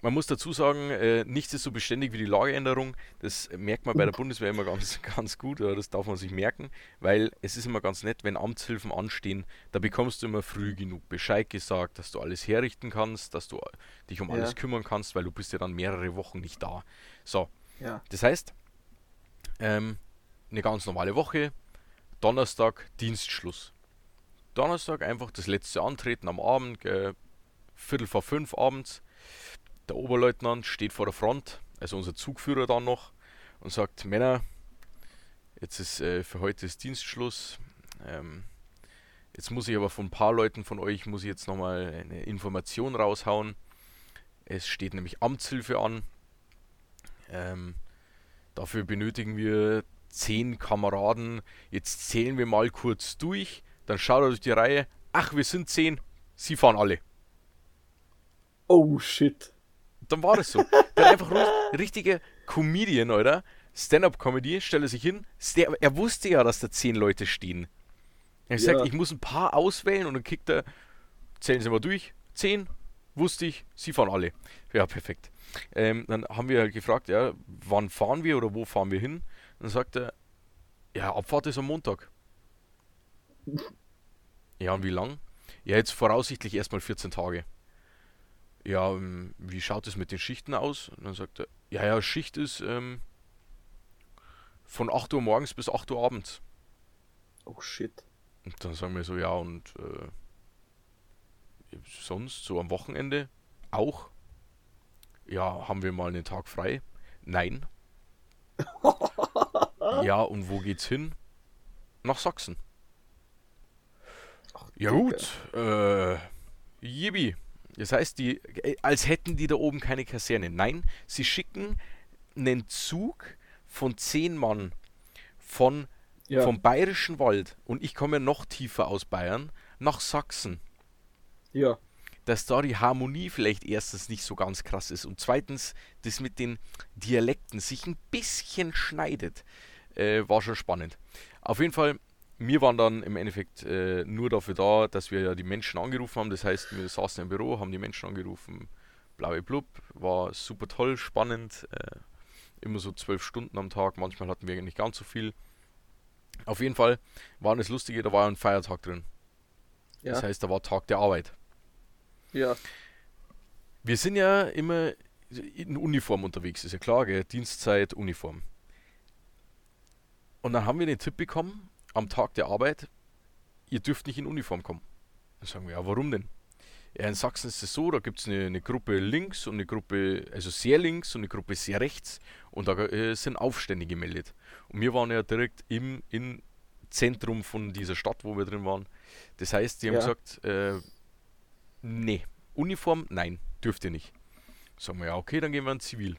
man muss dazu sagen, äh, nichts ist so beständig wie die Lageänderung. Das merkt man bei der Bundeswehr immer ganz, [laughs] ganz gut, oder das darf man sich merken, weil es ist immer ganz nett, wenn Amtshilfen anstehen, da bekommst du immer früh genug Bescheid gesagt, dass du alles herrichten kannst, dass du dich um ja. alles kümmern kannst, weil du bist ja dann mehrere Wochen nicht da. So, ja. das heißt, ähm, eine ganz normale Woche, Donnerstag Dienstschluss. Donnerstag einfach das letzte Antreten am Abend, äh, Viertel vor fünf abends der Oberleutnant steht vor der Front, also unser Zugführer dann noch, und sagt, Männer, jetzt ist äh, für heute ist Dienstschluss. Ähm, jetzt muss ich aber von ein paar Leuten von euch, muss ich jetzt nochmal eine Information raushauen. Es steht nämlich Amtshilfe an. Ähm, dafür benötigen wir zehn Kameraden. Jetzt zählen wir mal kurz durch. Dann schaut er durch die Reihe. Ach, wir sind zehn. Sie fahren alle. Oh shit dann war das so. Der einfach richtige Comedian, oder? Stand-up-Comedy, stelle sich hin. Er wusste ja, dass da zehn Leute stehen. Er ja. sagt, ich muss ein paar auswählen und dann kickt er, zählen Sie mal durch, zehn, wusste ich, Sie fahren alle. Ja, perfekt. Ähm, dann haben wir halt gefragt, ja, wann fahren wir oder wo fahren wir hin? Dann sagt er, ja, Abfahrt ist am Montag. Ja, und wie lang? Ja, jetzt voraussichtlich erstmal 14 Tage ja, ähm, wie schaut es mit den Schichten aus? Und dann sagt er, ja, ja, Schicht ist ähm, von 8 Uhr morgens bis 8 Uhr abends. Oh shit. Und dann sagen wir so, ja, und äh, sonst, so am Wochenende auch. Ja, haben wir mal einen Tag frei? Nein. [laughs] ja, und wo geht's hin? Nach Sachsen. Ach, ja, gut, äh, Yibi. Das heißt, die, äh, als hätten die da oben keine Kaserne. Nein, sie schicken einen Zug von zehn Mann von, ja. vom Bayerischen Wald, und ich komme ja noch tiefer aus Bayern, nach Sachsen. Ja. Dass da die Harmonie vielleicht erstens nicht so ganz krass ist und zweitens das mit den Dialekten sich ein bisschen schneidet, äh, war schon spannend. Auf jeden Fall wir waren dann im Endeffekt äh, nur dafür da, dass wir ja die Menschen angerufen haben. Das heißt, wir saßen im Büro, haben die Menschen angerufen. Blaue Blub, war super toll, spannend. Äh, immer so zwölf Stunden am Tag, manchmal hatten wir nicht ganz so viel. Auf jeden Fall war das Lustige, da war ein Feiertag drin. Ja. Das heißt, da war Tag der Arbeit. Ja. Wir sind ja immer in Uniform unterwegs, ist ja klar, gell? Dienstzeit, Uniform. Und dann haben wir den Tipp bekommen, am Tag der Arbeit, ihr dürft nicht in Uniform kommen. Dann sagen wir, ja, warum denn? Ja, in Sachsen ist es so, da gibt es eine, eine, Gruppe links und eine Gruppe, also sehr links und eine Gruppe sehr rechts und da äh, sind Aufstände gemeldet. Und wir waren ja direkt im, im Zentrum von dieser Stadt, wo wir drin waren. Das heißt, die haben ja. gesagt, äh, nee, Uniform, nein, dürft ihr nicht. Sagen wir, ja, okay, dann gehen wir in Zivil.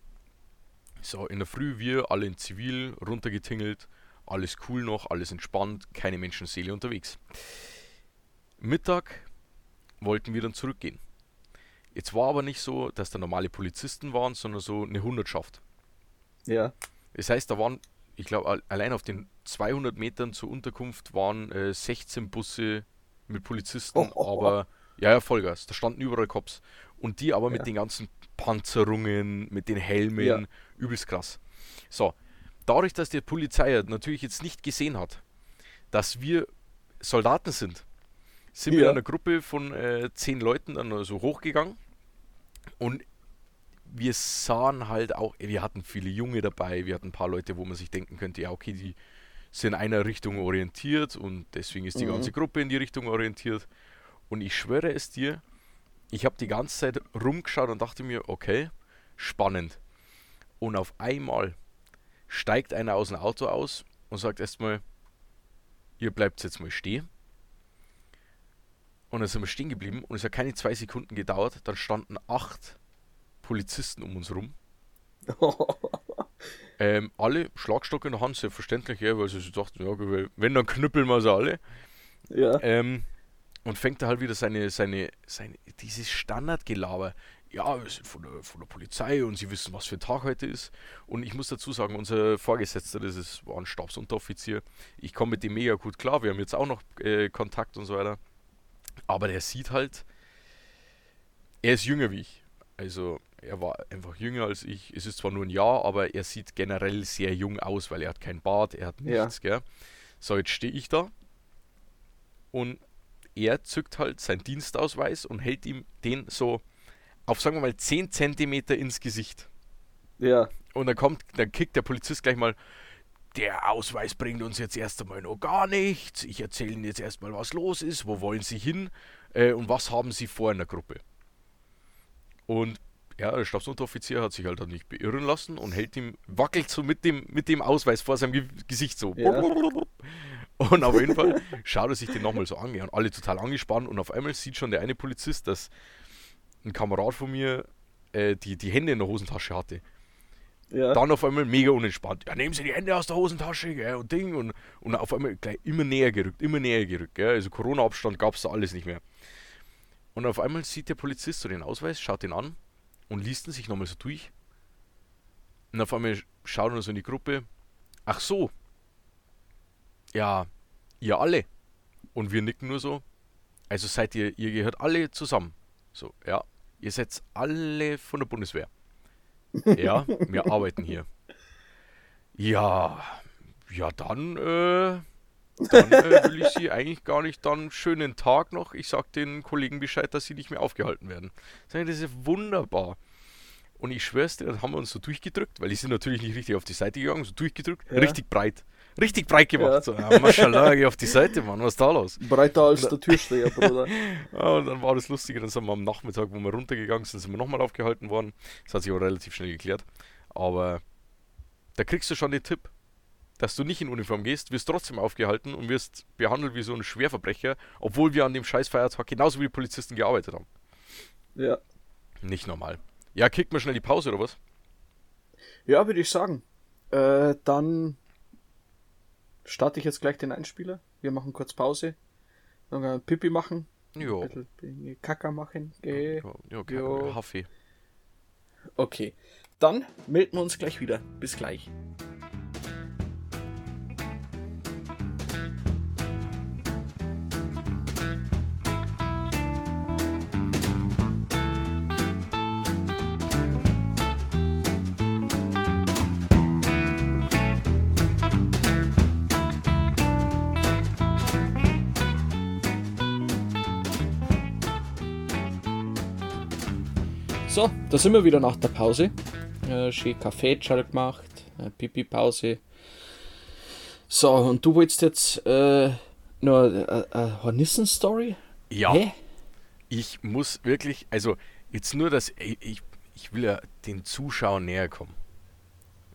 So, in der Früh wir alle in Zivil runtergetingelt alles cool noch, alles entspannt, keine Menschenseele unterwegs. Mittag wollten wir dann zurückgehen. Jetzt war aber nicht so, dass da normale Polizisten waren, sondern so eine Hundertschaft. Ja. Das heißt, da waren, ich glaube, allein auf den 200 Metern zur Unterkunft waren äh, 16 Busse mit Polizisten, oh, [laughs] oh, oh. aber ja, ja, Vollgas. Da standen überall Cops. Und die aber ja. mit den ganzen Panzerungen, mit den Helmen, ja. übelst krass. So, dadurch, dass die Polizei natürlich jetzt nicht gesehen hat, dass wir Soldaten sind, sind ja. wir in einer Gruppe von äh, zehn Leuten dann so also hochgegangen und wir sahen halt auch, wir hatten viele Junge dabei, wir hatten ein paar Leute, wo man sich denken könnte, ja, okay, die sind in einer Richtung orientiert und deswegen ist die mhm. ganze Gruppe in die Richtung orientiert. Und ich schwöre es dir, ich habe die ganze Zeit rumgeschaut und dachte mir, okay, spannend. Und auf einmal steigt einer aus dem Auto aus und sagt erstmal, ihr bleibt jetzt mal stehen. Und dann sind wir stehen geblieben und es hat keine zwei Sekunden gedauert. Dann standen acht Polizisten um uns rum. [laughs] ähm, alle Schlagstock in der Hand, selbstverständlich, ja, weil sie so dachten, ja, wenn, dann knüppeln wir sie alle. Ja. Ähm, und fängt da halt wieder seine, seine, seine, dieses Standardgelaber ja, wir sind von der, von der Polizei und sie wissen, was für ein Tag heute ist. Und ich muss dazu sagen, unser Vorgesetzter, das ist, war ein Stabsunteroffizier. Ich komme mit dem mega gut klar. Wir haben jetzt auch noch äh, Kontakt und so weiter. Aber der sieht halt, er ist jünger wie ich. Also er war einfach jünger als ich. Es ist zwar nur ein Jahr, aber er sieht generell sehr jung aus, weil er hat kein Bart, er hat nichts, ja. gell. So, jetzt stehe ich da und er zückt halt seinen Dienstausweis und hält ihm den so auf, sagen wir mal, 10 Zentimeter ins Gesicht. Ja. Und dann kommt, dann kickt der Polizist gleich mal, der Ausweis bringt uns jetzt erst einmal noch gar nichts. Ich erzähle Ihnen jetzt erstmal, was los ist, wo wollen Sie hin äh, und was haben Sie vor in der Gruppe. Und ja, der Stabsunteroffizier hat sich halt dann nicht beirren lassen und hält ihm, wackelt so mit dem, mit dem Ausweis vor seinem Ge Gesicht so. Ja. Und auf jeden Fall schaut er sich den nochmal so an, und alle total angespannt und auf einmal sieht schon der eine Polizist, dass ein Kamerad von mir äh, die, die Hände in der Hosentasche hatte. Ja. Dann auf einmal mega unentspannt. Ja, nehmen Sie die Hände aus der Hosentasche gell, und Ding und, und auf einmal gleich immer näher gerückt, immer näher gerückt. Gell. Also Corona-Abstand gab es da alles nicht mehr. Und auf einmal sieht der Polizist so den Ausweis, schaut ihn an und liest ihn sich nochmal so durch. Und auf einmal schaut er so in die Gruppe. Ach so. Ja, ihr alle. Und wir nicken nur so. Also seid ihr, ihr gehört alle zusammen. So, ja. Ihr seid alle von der Bundeswehr. [laughs] ja, wir arbeiten hier. Ja, ja, dann, äh, dann äh, will ich sie eigentlich gar nicht dann schönen Tag noch. Ich sag den Kollegen Bescheid, dass sie nicht mehr aufgehalten werden. Das ist ja wunderbar. Und ich schwör's dir, dann haben wir uns so durchgedrückt, weil die sind natürlich nicht richtig auf die Seite gegangen, so durchgedrückt, ja. richtig breit. Richtig breit gemacht. Ja. So, ja, Maschallah, geh auf die Seite, Mann, was ist da los? Breiter als der Türsteher, [laughs] Bruder. ja, und dann war das Lustige, dann sind wir am Nachmittag, wo wir runtergegangen sind, sind wir nochmal aufgehalten worden. Das hat sich auch relativ schnell geklärt. Aber da kriegst du schon den Tipp dass du nicht in Uniform gehst, wirst trotzdem aufgehalten und wirst behandelt wie so ein Schwerverbrecher, obwohl wir an dem scheiß Feiertag genauso wie die Polizisten gearbeitet haben. Ja. Nicht normal. Ja, kickt mal schnell die Pause oder was? Ja, würde ich sagen. Äh, dann starte ich jetzt gleich den Einspieler. Wir machen kurz Pause. Dann können wir Pipi machen. Jo. Kacker machen. Geh. Jo, jo, jo. Kaffee. Okay. Dann melden wir uns gleich wieder. Bis gleich. So, da sind wir wieder nach der Pause. Äh, schön Kaffee gemacht, äh, Pipi-Pause. So, und du wolltest jetzt äh, noch eine äh, Hornissen-Story? Ja. Hä? Ich muss wirklich, also jetzt nur das, ich, ich will ja den Zuschauern näher kommen.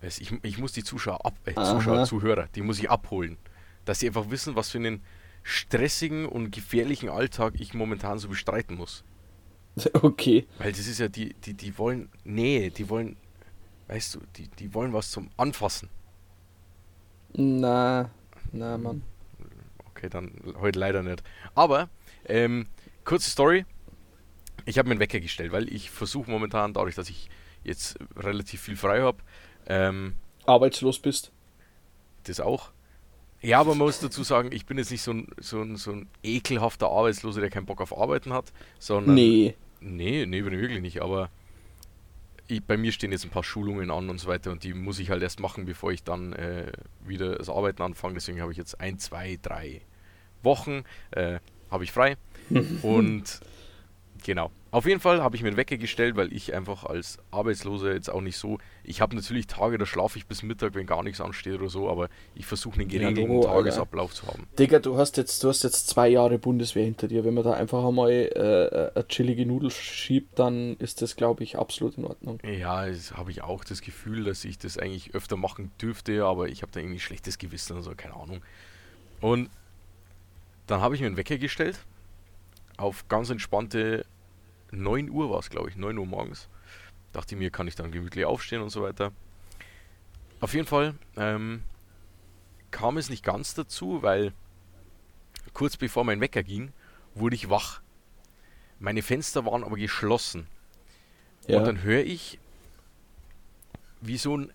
Ich, ich muss die Zuschauer, ab, äh, Zuschauer, Zuhörer, die muss ich abholen. Dass sie einfach wissen, was für einen stressigen und gefährlichen Alltag ich momentan so bestreiten muss. [laughs] Okay. Weil das ist ja, die, die, die wollen Nähe, die wollen, weißt du, die, die wollen was zum Anfassen. Na, na, Mann. Okay, dann heute leider nicht. Aber, ähm, kurze Story. Ich habe mir einen Wecker gestellt, weil ich versuche momentan, dadurch, dass ich jetzt relativ viel frei habe, ähm, arbeitslos bist. Das auch. Ja, aber man muss dazu sagen, ich bin jetzt nicht so ein, so ein, so ein ekelhafter Arbeitsloser, der keinen Bock auf Arbeiten hat, sondern. Nee. Nee, nee, wirklich nicht, aber ich, bei mir stehen jetzt ein paar Schulungen an und so weiter und die muss ich halt erst machen, bevor ich dann äh, wieder das Arbeiten anfange. Deswegen habe ich jetzt ein, zwei, drei Wochen äh, habe ich frei [laughs] und Genau. Auf jeden Fall habe ich mir einen Wecker gestellt, weil ich einfach als Arbeitsloser jetzt auch nicht so. Ich habe natürlich Tage, da schlafe ich bis Mittag, wenn gar nichts ansteht oder so, aber ich versuche einen geregelten ja, Tagesablauf Alter. zu haben. Digga, du hast jetzt, du hast jetzt zwei Jahre Bundeswehr hinter dir. Wenn man da einfach einmal äh, eine chillige Nudel schiebt, dann ist das, glaube ich, absolut in Ordnung. Ja, das habe ich auch das Gefühl, dass ich das eigentlich öfter machen dürfte, aber ich habe da irgendwie schlechtes Gewissen oder so, keine Ahnung. Und dann habe ich mir einen Wecker gestellt auf ganz entspannte 9 Uhr war es, glaube ich, 9 Uhr morgens. Dachte ich mir, kann ich dann gemütlich aufstehen und so weiter. Auf jeden Fall ähm, kam es nicht ganz dazu, weil kurz bevor mein Wecker ging, wurde ich wach. Meine Fenster waren aber geschlossen. Ja. Und dann höre ich, wie so ein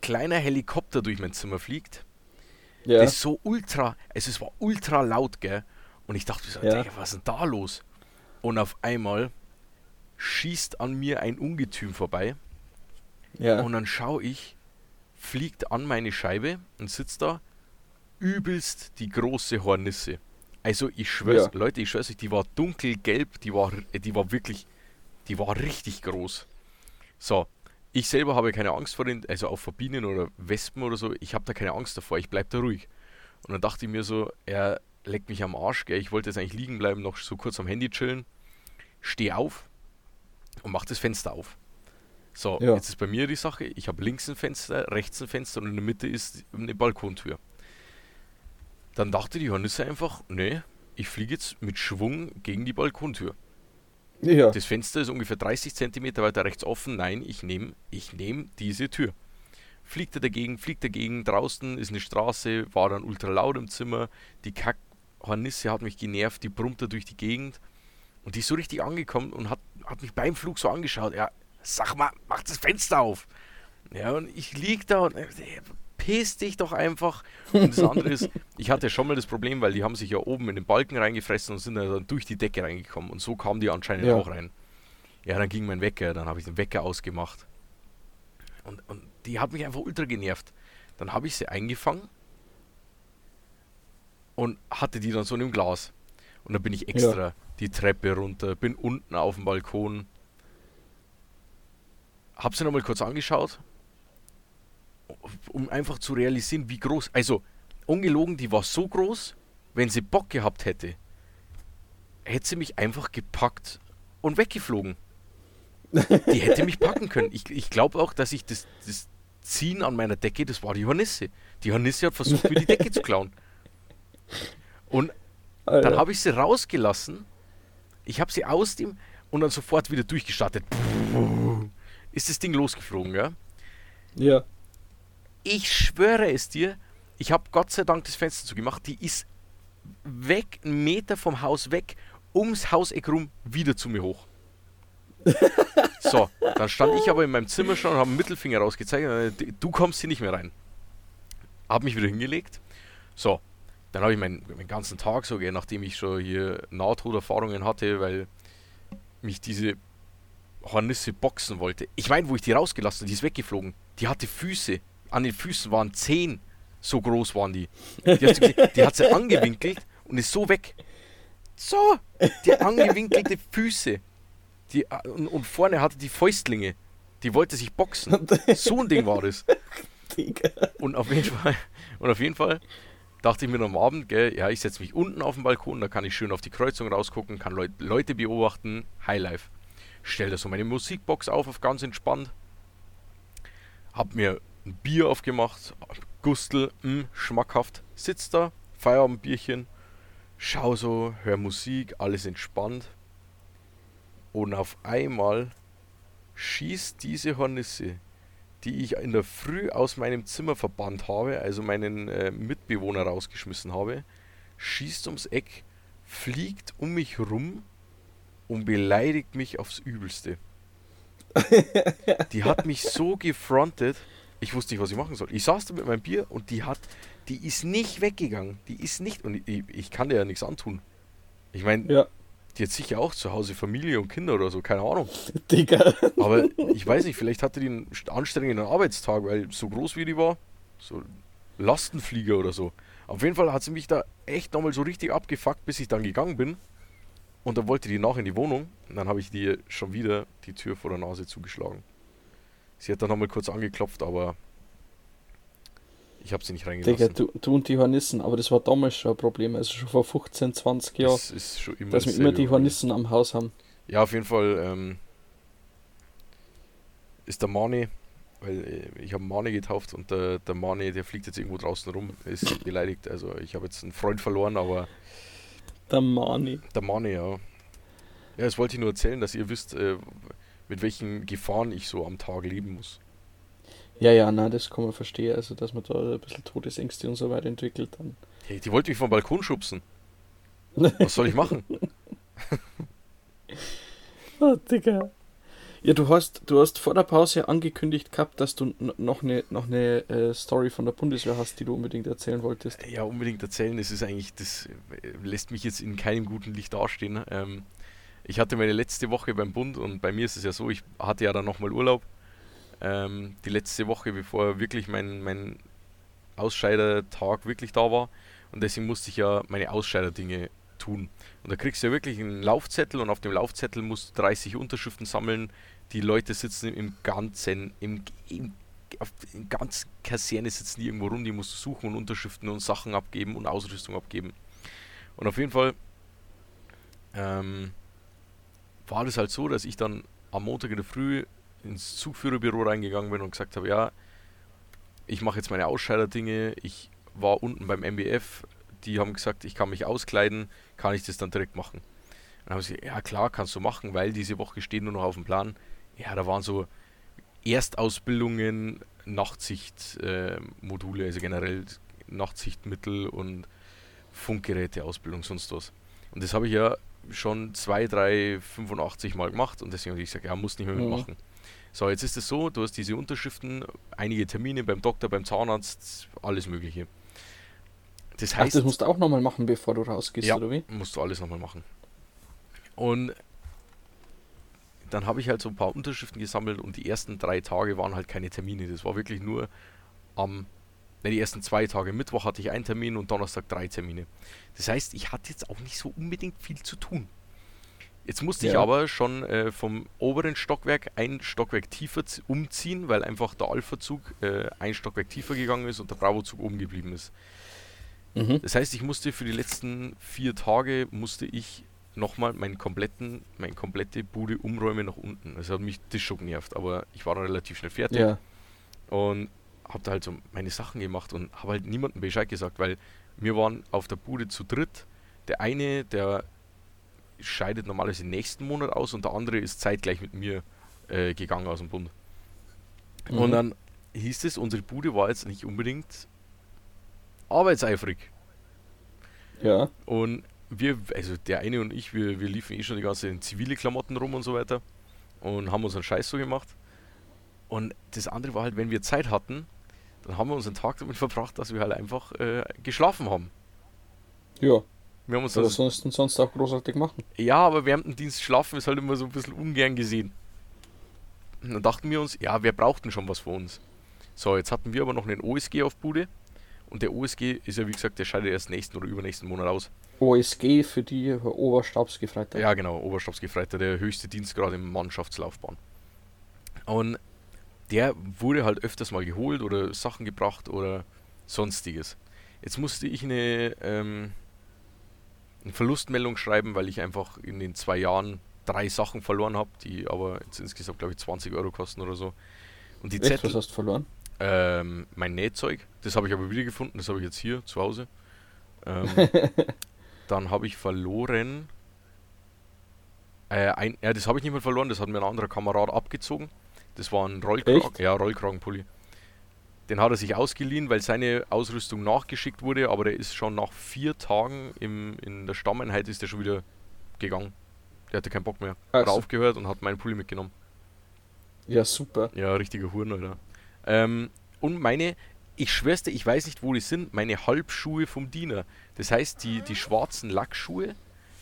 kleiner Helikopter durch mein Zimmer fliegt. Ja. Das ist so ultra, also es war ultra laut, gell? Und ich dachte, so, ja. was ist denn da los? Und auf einmal schießt an mir ein Ungetüm vorbei. Ja. Und dann schaue ich, fliegt an meine Scheibe und sitzt da übelst die große Hornisse. Also ich schwör's, Ja. Leute, ich schwör's euch, die war dunkelgelb, die war, die war wirklich, die war richtig groß. So, ich selber habe keine Angst vor den, also auch vor Bienen oder Wespen oder so, ich habe da keine Angst davor, ich bleib da ruhig. Und dann dachte ich mir so, er leckt mich am Arsch, gell, ich wollte jetzt eigentlich liegen bleiben, noch so kurz am Handy chillen, steh auf und mach das Fenster auf. So, Ja. jetzt ist bei mir die Sache, ich habe links ein Fenster, rechts ein Fenster und in der Mitte ist eine Balkontür. Dann dachte die Hornisse einfach, nee, ich fliege jetzt mit Schwung gegen die Balkontür. Ja. Das Fenster ist ungefähr 30 cm weiter rechts offen. Nein, ich nehme ich nehm diese Tür. Fliegt er dagegen, fliegt dagegen, draußen ist eine Straße, war dann ultra laut im Zimmer. Die Kackhornisse hat mich genervt, die brummt da durch die Gegend. Und die ist so richtig angekommen und hat, hat mich beim Flug so angeschaut. Ja, sag mal, mach das Fenster auf. Ja, und ich lieg da und äh, piss dich doch einfach. Und das andere ist, [laughs] ich hatte schon mal das Problem, weil die haben sich ja oben in den Balken reingefressen und sind dann durch die Decke reingekommen. Und so kamen die anscheinend Ja. auch rein. Ja, dann ging mein Wecker, dann habe ich den Wecker ausgemacht. Und, und die hat mich einfach ultra genervt. Dann habe ich sie eingefangen und hatte die dann so in einem Glas. Und dann bin ich extra die Treppe runter, bin unten auf dem Balkon, hab sie nochmal kurz angeschaut, um einfach zu realisieren, wie groß. Also, ungelogen, die war so groß, wenn sie Bock gehabt hätte, hätte sie mich einfach gepackt und weggeflogen. Die hätte mich packen können. Ich, ich glaube auch, dass ich das, das Ziehen an meiner Decke, das war die Hornisse. Die Hornisse hat versucht, mir die Decke zu klauen. Und dann Alter. habe ich sie rausgelassen. Ich habe sie aus dem und dann sofort wieder durchgestartet. Ist das Ding losgeflogen, ja? Ja. Ich schwöre es dir, ich habe Gott sei Dank das Fenster zugemacht. Die ist weg, einen Meter vom Haus weg, ums Hauseck rum, wieder zu mir hoch. [laughs] So, dann stand ich aber in meinem Zimmer schon und habe einen Mittelfinger rausgezeigt. Du kommst hier nicht mehr rein. Hab mich wieder hingelegt. So, dann habe ich meinen, meinen ganzen Tag so, gell, nachdem ich schon hier Nahtoderfahrungen hatte, weil mich diese Hornisse boxen wollte. Ich meine, wo ich die rausgelassen habe, die ist weggeflogen. Die hatte Füße. An den Füßen waren zehn. So groß waren die. Die hat, sie, gesehen, die hat sie angewinkelt und ist so weg. So, die angewinkelte Füße. Die, äh, und, und vorne hatte die Fäustlinge. Die wollte sich boxen. So ein Ding war das. [laughs] Und auf jeden Fall, und auf jeden Fall dachte ich mir am Abend, gell, ja, ich setze mich unten auf den Balkon, da kann ich schön auf die Kreuzung rausgucken, kann Leut, Leute beobachten, Highlife. Stell da so meine Musikbox auf, auf ganz entspannt. Hab mir ein Bier aufgemacht, Gustel, mh, schmackhaft, sitz da, Feierabendbierchen, schau so, hör Musik, alles entspannt. Und auf einmal schießt diese Hornisse die ich in der Früh aus meinem Zimmer verbannt habe, also meinen äh, Mitbewohner rausgeschmissen habe, schießt ums Eck, fliegt um mich rum und beleidigt mich aufs Übelste. die hat mich so gefrontet, ich wusste nicht, was ich machen soll. Ich saß da mit meinem Bier und die hat, die ist nicht weggegangen. Die ist nicht, und ich, ich kann dir ja nichts antun. Ich meine, Ja. Die hat sicher auch zu Hause Familie und Kinder oder so, keine Ahnung. [laughs] Digga. Aber ich weiß nicht, vielleicht hatte die einen st- anstrengenden Arbeitstag, weil so groß wie die war, so Lastenflieger oder so. Auf jeden Fall hat sie mich da echt nochmal so richtig abgefuckt, bis ich dann gegangen bin. Und dann wollte die nach in die Wohnung. Und dann habe ich dir schon wieder die Tür vor der Nase zugeschlagen. Sie hat dann nochmal kurz angeklopft, aber ich habe sie nicht reingelassen. Digga, du, du und die Hornissen, aber das war damals schon ein Problem, also schon vor 15, 20 Jahren, das ist schon immer dass wir immer die. Hornissen am Haus haben. Ja, auf jeden Fall ähm, ist der Mane, weil äh, ich habe Mane getauft und der, der Mane, der fliegt jetzt irgendwo draußen rum, ist [coughs] beleidigt. Also ich habe jetzt einen Freund verloren, aber Der Mani. der Mane, ja. Ja, das wollte ich nur erzählen, dass ihr wisst, äh, mit welchen Gefahren ich so am Tag leben muss. Ja, ja, nein, das kann man verstehen, also dass man da ein bisschen Todesängste und so weiter entwickelt dann. Hey, die wollte mich vom Balkon schubsen. Was soll ich machen? [laughs] Oh, Digga. Ja, du hast, du hast vor der Pause angekündigt gehabt, dass du noch eine, noch eine äh, Story von der Bundeswehr hast, die du unbedingt erzählen wolltest. Ja, unbedingt erzählen. Das ist eigentlich, das äh, lässt mich jetzt in keinem guten Licht dastehen. Ähm, ich hatte meine letzte Woche beim Bund und bei mir ist es ja so, ich hatte ja dann nochmal Urlaub. Ähm, die letzte Woche, bevor wirklich mein, mein Ausscheidertag wirklich da war. Und deswegen musste ich ja meine Ausscheiderdinge tun. Und da kriegst du ja wirklich einen Laufzettel und auf dem Laufzettel musst du 30 Unterschriften sammeln. Die Leute sitzen im ganzen, im, im, auf, in ganz Kaserne sitzen die irgendwo rum, die musst du suchen und Unterschriften und Sachen abgeben und Ausrüstung abgeben. Und auf jeden Fall ähm, war das halt so, dass ich dann am Montag in der Früh ins Zugführerbüro reingegangen bin und gesagt habe, ja, ich mache jetzt meine Ausscheiderdinge, ich war unten beim MBF, die haben gesagt, ich kann mich auskleiden, kann ich das dann direkt machen. Dann haben sie, ja klar, kannst du machen, weil diese Woche steht nur noch auf dem Plan. Ja, da waren so Erstausbildungen, Nachtsichtmodule, äh, also generell Nachtsichtmittel und Funkgeräteausbildung, sonst was. Und das habe ich ja schon 2, 3, 85 Mal gemacht und deswegen habe ich gesagt, ja, muss nicht mehr mitmachen. Mhm. So, jetzt ist es so, du hast diese Unterschriften, einige Termine beim Doktor, beim Zahnarzt, alles Mögliche. Das heißt. Ach, das musst du auch nochmal machen, bevor du rausgehst, ja, oder wie? musst du alles nochmal machen. Und dann habe ich halt so ein paar Unterschriften gesammelt und die ersten drei Tage waren halt keine Termine. Das war wirklich nur am, ne, die ersten zwei Tage. Mittwoch hatte ich einen Termin und Donnerstag drei Termine. Das heißt, ich hatte jetzt auch nicht so unbedingt viel zu tun. Jetzt musste ja. ich aber schon äh, vom oberen Stockwerk ein Stockwerk tiefer umziehen, weil einfach der Alpha-Zug äh, ein Stockwerk tiefer gegangen ist und der Bravo-Zug oben geblieben ist. Mhm. Das heißt, ich musste für die letzten vier Tage musste ich nochmal meinen kompletten, meine komplette Bude umräumen nach unten. Das hat mich das schon genervt, aber ich war dann relativ schnell fertig. Ja. Und habe da halt so meine Sachen gemacht und habe halt niemandem Bescheid gesagt, weil wir waren auf der Bude zu dritt. Der eine, der scheidet normalerweise nächsten Monat aus und der andere ist zeitgleich mit mir äh, gegangen aus dem Bund. Mhm. Und dann hieß es, unsere Bude war jetzt nicht unbedingt arbeitseifrig. Ja. Und wir, also der eine und ich, wir, wir liefen eh schon die ganze zivile Klamotten rum und so weiter und haben unseren Scheiß so gemacht. Und das andere war halt, wenn wir Zeit hatten, dann haben wir unseren Tag damit [laughs] verbracht, dass wir halt einfach äh, geschlafen haben. Ja. Wir haben uns das sonst, sonst auch großartig machen. Ja, aber während dem Dienst schlafen ist halt immer so ein bisschen ungern gesehen. Und dann dachten wir uns, ja, wir brauchten schon was für uns. So, jetzt hatten wir aber noch einen OSG auf Bude. Und der OSG ist ja, wie gesagt, der scheidet erst nächsten oder übernächsten Monat aus. OSG für die Oberstabsgefreiter. Ja, genau, Oberstabsgefreiter, der höchste Dienstgrad im Mannschaftslaufbahn. Und der wurde halt öfters mal geholt oder Sachen gebracht oder sonstiges. Jetzt musste ich eine, ähm, eine Verlustmeldung schreiben, weil ich einfach in den zwei Jahren drei Sachen verloren habe, die aber jetzt insgesamt, glaube ich, 20 Euro kosten oder so. Und die Echt, Zettel. Was hast du verloren? Ähm, mein Nähzeug. Das habe ich aber wieder gefunden. Das habe ich jetzt hier zu Hause. Ähm, [laughs] dann habe ich verloren. Äh, ein, ja, das habe ich nicht mehr verloren. Das hat mir ein anderer Kamerad abgezogen. Das war ein Rollkragen. Ja, Rollkragenpulli. Den hat er sich ausgeliehen, weil seine Ausrüstung nachgeschickt wurde, aber der ist schon nach vier Tagen im, in der Stammeinheit ist der schon wieder gegangen. Der hatte keinen Bock mehr. Hat also. aufgehört und hat meinen Pulli mitgenommen. Ja, super. Ja, richtiger Huren, Alter. Ähm, und meine, ich schwör's dir, ich weiß nicht, wo die sind, meine Halbschuhe vom Diener. Das heißt, die, die schwarzen Lackschuhe,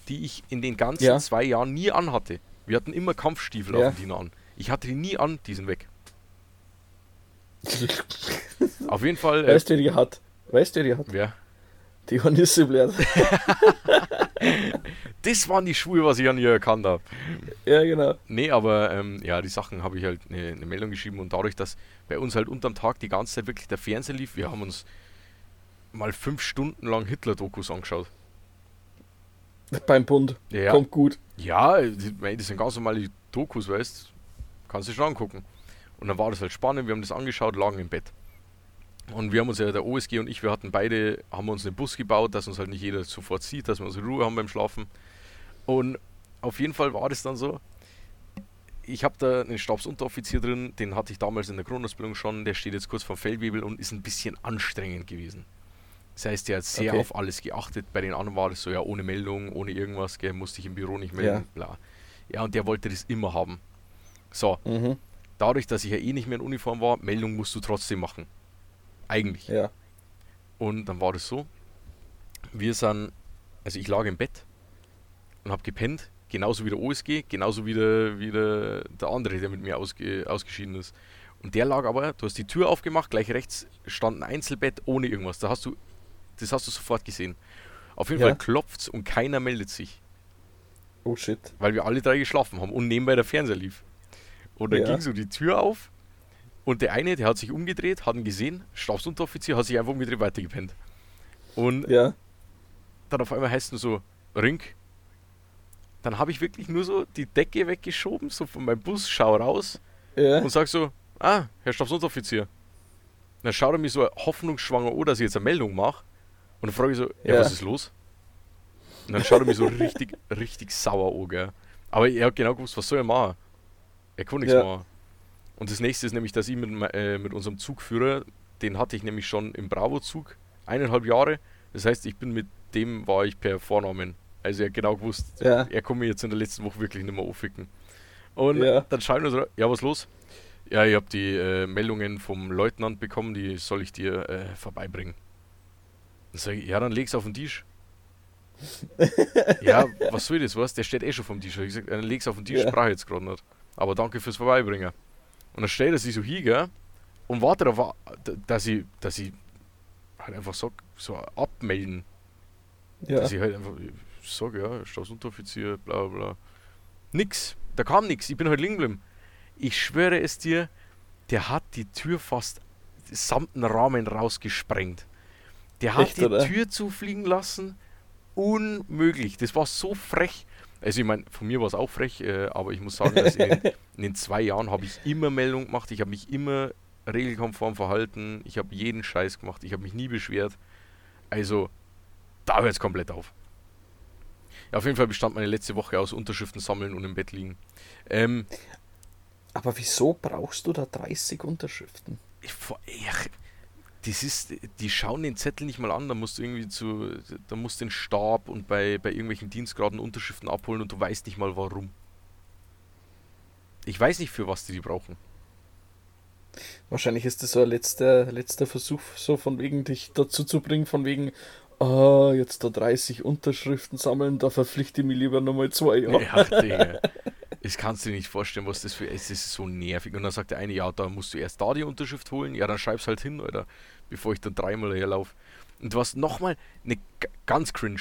die ich in den ganzen ja. zwei Jahren nie anhatte. Wir hatten immer Kampfstiefel ja. auf dem Diener an. Ich hatte die nie an, die sind weg. Auf jeden Fall. Äh, weißt du, wer die hat? Weißt du, wer die hat? Wer? Die Hornisse blärt. [laughs] das waren die Schuhe, was ich an ihr erkannt habe. Ja, genau. Nee, aber ähm, ja, die Sachen habe ich halt eine, eine, Meldung geschrieben und dadurch, dass bei uns halt unterm Tag die ganze Zeit wirklich der Fernseher lief, wir haben uns mal fünf Stunden lang Hitler-Dokus angeschaut. Beim Bund. Ja. Kommt gut. Ja, das sind ganz normale Dokus, weißt Kannst du schon angucken. Und dann war das halt spannend, wir haben das angeschaut, lagen im Bett. Und wir haben uns ja, der OSG und ich, wir hatten beide, haben uns einen Bus gebaut, dass uns halt nicht jeder sofort sieht, dass wir unsere Ruhe haben beim Schlafen. Und auf jeden Fall war das dann so. Ich habe da einen Stabsunteroffizier drin, den hatte ich damals in der Grundausbildung schon, der steht jetzt kurz vor Feldwebel und ist ein bisschen anstrengend gewesen. Das heißt, der hat sehr okay. auf alles geachtet. Bei den anderen war das so, ja, ohne Meldung, ohne irgendwas, gell, musste ich im Büro nicht melden, ja. bla. Ja, und der wollte das immer haben. So, mhm. Dadurch, dass ich ja eh nicht mehr in Uniform war, Meldung musst du trotzdem machen. Eigentlich. Ja. Und dann war das so, wir sind, also ich lag im Bett und habe gepennt genauso wie der OSG, genauso wie der, wie der, der andere, der mit mir ausge, ausgeschieden ist. Und der lag aber, du hast die Tür aufgemacht, gleich rechts stand ein Einzelbett ohne irgendwas. Da hast du, das hast du sofort gesehen. Auf jeden Ja. Fall klopft's und keiner meldet sich, Oh shit. weil wir alle drei geschlafen haben und nebenbei der Fernseher lief. Und dann Ja. ging so die Tür auf und der eine, der hat sich umgedreht, hat ihn gesehen, Stabsunteroffizier, hat sich einfach umgedreht, weitergepennt. Und Ja. dann auf einmal heißt es nur so, Rink. Dann habe ich wirklich nur so die Decke weggeschoben, so von meinem Bus, schau raus Ja. und sag so, ah, Herr Stabsunteroffizier. Dann schaut er mich so hoffnungsschwanger an, dass ich jetzt eine Meldung mache. Und dann frage ich so, ja, Ja. was ist los? Und dann schaut er mich so richtig, [laughs] richtig sauer an, gell. Aber er hat genau gewusst, was soll er machen? Er kann nichts Ja. machen. Und das nächste ist nämlich, dass ich mit, äh, mit unserem Zugführer, den hatte ich nämlich schon im Bravo-Zug, eineinhalb Jahre. Das heißt, ich bin mit dem, war ich per Vornamen. Also er hat genau gewusst, Ja. er kann mir jetzt in der letzten Woche wirklich nicht mehr aufficken. Und Ja. dann schreiben wir so, ja, was los? Ja, ich habe die äh, Meldungen vom Leutnant bekommen, die soll ich dir äh, vorbeibringen. Dann sage ich, ja, dann leg's auf den Tisch. [laughs] ja, was soll das, was? Der steht eh schon vom Tisch. Ich gesagt, dann leg's auf den Tisch, Ja. ich jetzt gerade nicht. Aber danke fürs Vorbeibringen. Und dann stellt er sich so hin, gell, und wartet darauf, dass ich, dass ich halt einfach sag, so abmelden. Ja. Dass ich halt einfach sage, ja, Stabsunteroffizier, bla bla. Nix, da kam nix, ich bin halt liegen geblieben. Ich schwöre es dir, der hat die Tür fast samt den Rahmen rausgesprengt. Der hat Echt, die oder? Tür zufliegen lassen. Unmöglich. Das war so frech. Also ich meine, von mir war es auch frech, äh, aber ich muss sagen, dass in, den- [laughs] in den zwei Jahren habe ich immer Meldung gemacht, ich habe mich immer regelkonform verhalten, ich habe jeden Scheiß gemacht, ich habe mich nie beschwert. Also, da hört es komplett auf. Ja, auf jeden Fall bestand meine letzte Woche aus Unterschriften sammeln und im Bett liegen. Ähm, Aber wieso brauchst du da 30 Unterschriften? ich, ach, das ist, die schauen den Zettel nicht mal an, da musst du irgendwie zu, da musst du den Stab und bei, bei irgendwelchen Dienstgraden Unterschriften abholen und du weißt nicht mal warum. Ich weiß nicht, für was die die brauchen. Wahrscheinlich ist das so ein letzter, letzter Versuch, so von wegen dich dazu zu bringen, von wegen, ah, jetzt da 30 Unterschriften sammeln, da verpflichte ich mich lieber nochmal zwei Jahre. Ja, Digga. [laughs] Das kannst du dir nicht vorstellen, was das für ist. Das ist so nervig. Und dann sagt der eine, ja, da musst du erst da die Unterschrift holen. Ja, dann schreib's halt hin, Alter. Bevor ich dann dreimal herlaufe. Und was nochmal, ne, ganz cringe.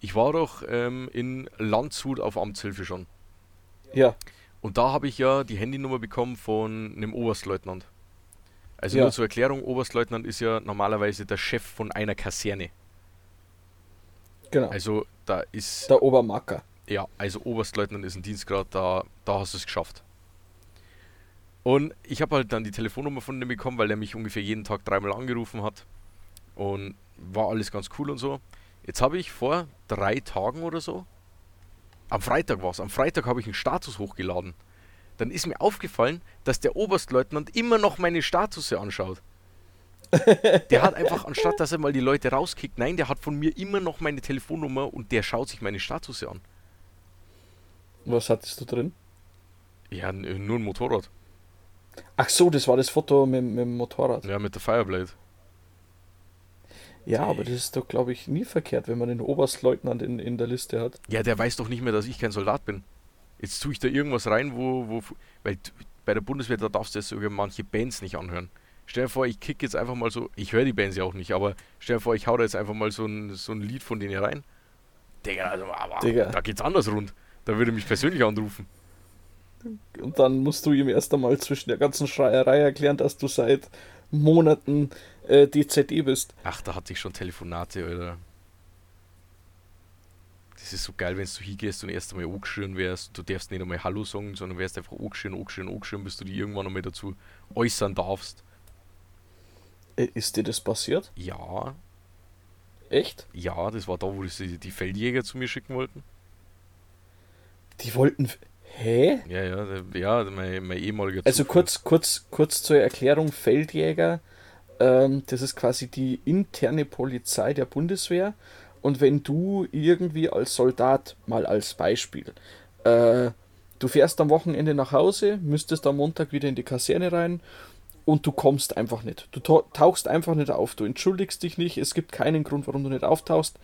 Ich war doch ähm, in Landshut auf Amtshilfe schon. Ja, Und da habe ich ja die Handynummer bekommen von einem Oberstleutnant. Also Ja. nur zur Erklärung, Oberstleutnant ist ja normalerweise der Chef von einer Kaserne. genau. Also da ist der Obermacker. Ja, also Oberstleutnant ist ein Dienstgrad, da, da hast du es geschafft. Und ich habe halt dann die Telefonnummer von dem bekommen, weil er mich ungefähr jeden Tag dreimal angerufen hat. Und war alles ganz cool und so. Jetzt habe ich vor drei Tagen oder so, am Freitag war es, am Freitag habe ich einen Status hochgeladen. Dann ist mir aufgefallen, dass der Oberstleutnant immer noch meine Statusse anschaut. [laughs] Der hat einfach, anstatt dass er mal die Leute rauskickt, nein, der hat von mir immer noch meine Telefonnummer und der schaut sich meine Statusse an. Was hattest du drin? Ja, nur ein Motorrad. Ach so, das war das Foto mit, mit dem Motorrad. Ja, mit der Fireblade. Ja, aber das ist doch, glaube ich, nie verkehrt, wenn man den Oberstleutnant in, in der Liste hat. Ja, der weiß doch nicht mehr, dass ich kein Soldat bin. Jetzt tue ich da irgendwas rein, wo, wo weil bei der Bundeswehr, da darfst du jetzt sogar manche Bands nicht anhören. Stell dir vor, ich kick jetzt einfach mal so, ich höre die Bands ja auch nicht, aber stell dir vor, ich hau da jetzt einfach mal so ein, so ein Lied von denen rein. Digga, also, aber Digga. da geht's anders rund. Da würde er mich persönlich anrufen. Und dann musst du ihm erst einmal zwischen der ganzen Schreierei erklären, dass du seit Monaten äh, DZD bist. Ach, da hatte ich schon Telefonate, Alter. Das ist so geil, wenn du hingehst und erst einmal angeschrien wärst. Du darfst nicht einmal Hallo sagen, sondern wärst einfach angeschrien, angeschrien, angeschrien, bis du dich irgendwann einmal dazu äußern darfst. Äh, ist dir das passiert? Ja, Echt? ja, das war da, wo die, die Feldjäger zu mir schicken wollten. Die wollten. Hä? Ja, ja, ja, mein, mein ehemaliger Also Zugführer. kurz, kurz, kurz zur Erklärung, Feldjäger, ähm, das ist quasi die interne Polizei der Bundeswehr. Und wenn du irgendwie als Soldat, mal als Beispiel, äh, du fährst am Wochenende nach Hause, müsstest am Montag wieder in die Kaserne rein und du kommst einfach nicht. Du tau- tauchst einfach nicht auf, du entschuldigst dich nicht, es gibt keinen Grund, warum du nicht auftauchst,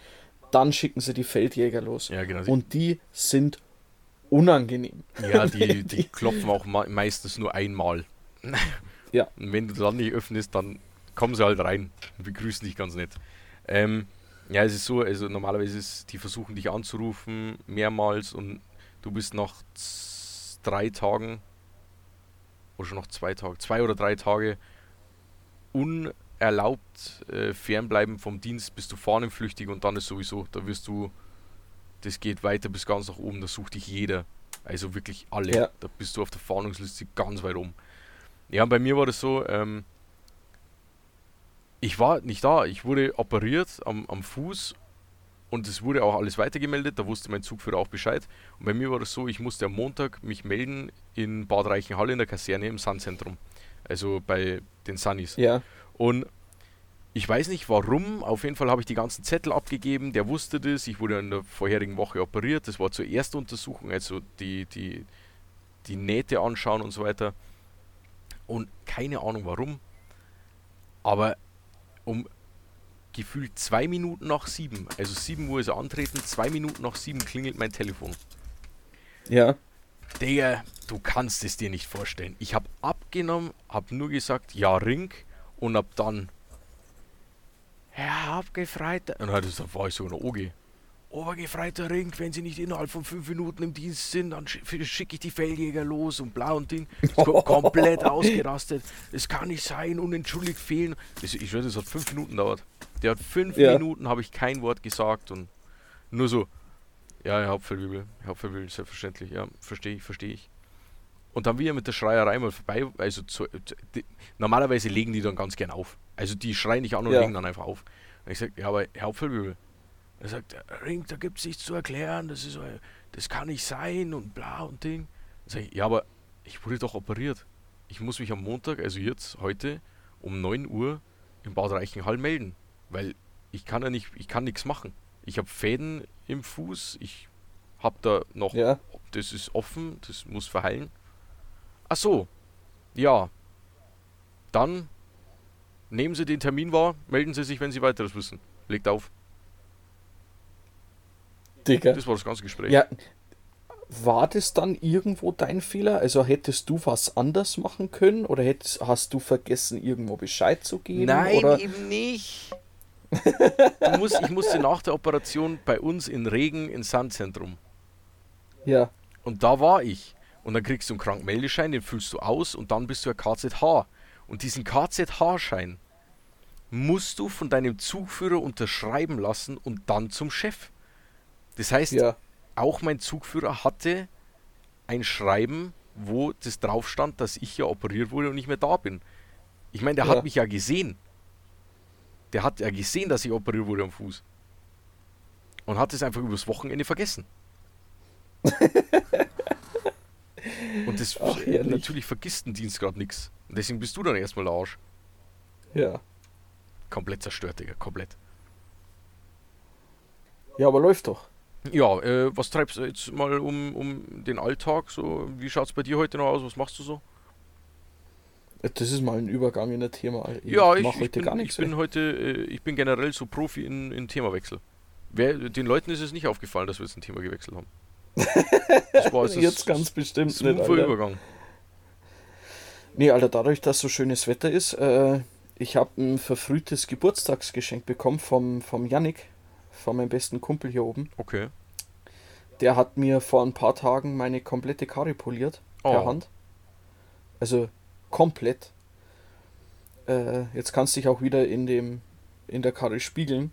dann schicken sie die Feldjäger los. Ja, genau. Und die sind unangenehm. Ja, [laughs] die, die klopfen auch meistens nur einmal. [laughs] Ja. Und wenn du dann nicht öffnest, dann kommen sie halt rein und begrüßen dich ganz nett. Ähm, ja, es ist so, also normalerweise ist, die versuchen dich anzurufen mehrmals und du bist nach drei Tagen oder schon noch zwei Tage, zwei oder drei Tage unerlaubt äh, fernbleiben vom Dienst, bist du fahnenflüchtig und dann ist sowieso, da wirst du, das geht weiter bis ganz nach oben, da sucht dich jeder. Also wirklich alle. Ja. Da bist du auf der Fahndungsliste ganz weit oben. Ja, bei mir war das so, ähm, ich war nicht da, ich wurde operiert am, am Fuß und es wurde auch alles weitergemeldet, da wusste mein Zugführer auch Bescheid. Und bei mir war das so, ich musste am Montag mich melden in Bad Reichenhall in der Kaserne im Sun-Zentrum. Also bei den Sunnies. Ja. Und ich weiß nicht warum, auf jeden Fall habe ich die ganzen Zettel abgegeben, der wusste das, ich wurde in der vorherigen Woche operiert, das war zur Erstuntersuchung, also die, die, die Nähte anschauen und so weiter. Und keine Ahnung warum, aber um gefühlt zwei Minuten nach sieben, also sieben Uhr ist er antreten, zwei Minuten nach sieben klingelt mein Telefon. Ja. Digga, du kannst es dir nicht vorstellen. Ich habe abgenommen, habe nur gesagt, ja, Ring und ab dann, Herr Abgefreiter, und dann war ich so in der OG. Obergefreiter Ring, wenn Sie nicht innerhalb von fünf Minuten im Dienst sind, dann schicke ich die Felljäger los und blau und Ding. [laughs] komplett ausgerastet. Es kann nicht sein, unentschuldigt fehlen. Das, ich schwöre, das hat fünf Minuten dauert. Der hat fünf ja. Minuten, habe ich kein Wort gesagt und nur so, ja, Hauptfeldwebel, Hauptfeldwebel, selbstverständlich, ja, verstehe ich, verstehe ich. Und dann wieder mit der Schreierei mal vorbei, also zu, die, normalerweise legen die dann ganz gern auf. Also die schreien nicht an und ja. legen dann einfach auf. Und ich sage, ja, aber Hauptfeldwebel, er sagt, Ring, da gibt es nichts zu erklären, das ist das kann nicht sein und bla und Ding. Dann sage ich, ja, aber ich wurde doch operiert. Ich muss mich am Montag, also jetzt, heute, um 9 Uhr im Bad Reichenhall melden. Weil ich kann ja nicht, ich kann nichts machen. Ich habe Fäden im Fuß, ich habe da noch, ja. das ist offen, das muss verheilen. Ach so, ja. Dann nehmen Sie den Termin wahr, melden Sie sich, wenn Sie weiteres wissen. Legt auf. Digga. Das war das ganze Gespräch. Ja, war das dann irgendwo dein Fehler? Also hättest du was anders machen können oder hättest, hast du vergessen, irgendwo Bescheid zu geben? Nein, oder? eben nicht. [laughs] du musst, ich musste nach der Operation bei uns in Regen ins Sandzentrum. Ja. Und da war ich. Und dann kriegst du einen Krankmeldeschein, den füllst du aus und dann bist du ein KZH. Und diesen KZH-Schein musst du von deinem Zugführer unterschreiben lassen und dann zum Chef. Das heißt, ja. auch mein Zugführer hatte ein Schreiben, wo das drauf stand, dass ich ja operiert wurde und nicht mehr da bin. Ich meine, der ja. hat mich ja gesehen. Der hat ja gesehen, dass ich operiert wurde am Fuß. Und hat es einfach übers Wochenende vergessen. [laughs] und das Ach, natürlich vergisst ein Dienst gerade nichts. Und deswegen bist du dann erstmal der Arsch. Ja. Komplett zerstört, Digga, komplett. Ja, aber läuft doch. Ja, äh, was treibst du jetzt mal um, um den Alltag? So, wie schaut es bei dir heute noch aus? Was machst du so? Das ist mal ein Übergang in das Thema. Ich ja, ich, ich, bin, ich bin heute, äh, ich bin generell so Profi in, in Themawechsel. Wer, den Leuten ist es nicht aufgefallen, dass wir jetzt ein Thema gewechselt haben. [laughs] War jetzt, jetzt ganz bestimmt nicht, Alter. Übergang. Nee, Alter, dadurch, dass so schönes Wetter ist, äh, ich habe ein verfrühtes Geburtstagsgeschenk bekommen vom, vom Yannick, von meinem besten Kumpel hier oben. Okay. Der hat mir vor ein paar Tagen meine komplette Karre poliert oh. per Hand. Also komplett. Äh, jetzt kannst du dich auch wieder in dem in der Karre spiegeln.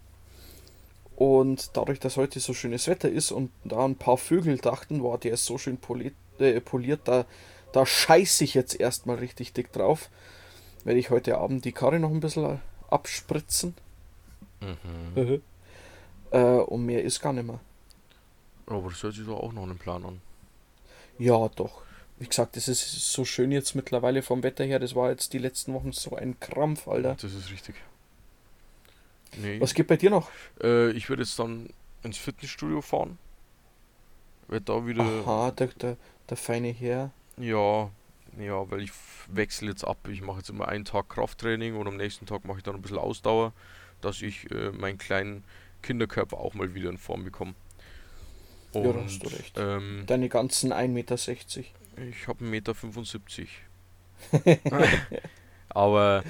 Und dadurch, dass heute so schönes Wetter ist und da ein paar Vögel dachten, wow, der ist so schön poliert, äh, poliert da, da scheiße ich jetzt erstmal richtig dick drauf. Werde ich heute Abend die Karre noch ein bisschen abspritzen. Mhm. Äh, und mehr ist gar nicht mehr. Aber das hört sich doch auch noch einen Plan an. Ja, doch. Wie gesagt, es ist so schön jetzt mittlerweile vom Wetter her. Das war jetzt die letzten Wochen so ein Krampf, Alter. Das ist richtig. Nee. Was geht bei dir noch? Äh, ich werde jetzt dann ins Fitnessstudio fahren. Werd da wieder. Aha, der, der, der feine Herr. Ja, ja, weil ich wechsle jetzt ab. Ich mache jetzt immer einen Tag Krafttraining und am nächsten Tag mache ich dann ein bisschen Ausdauer, dass ich äh, meinen kleinen Kinderkörper auch mal wieder in Form bekomme. Und, ja, hast du recht. Ähm, Deine ganzen 1,60 Meter. ich habe 1,75 Meter. [laughs] Aber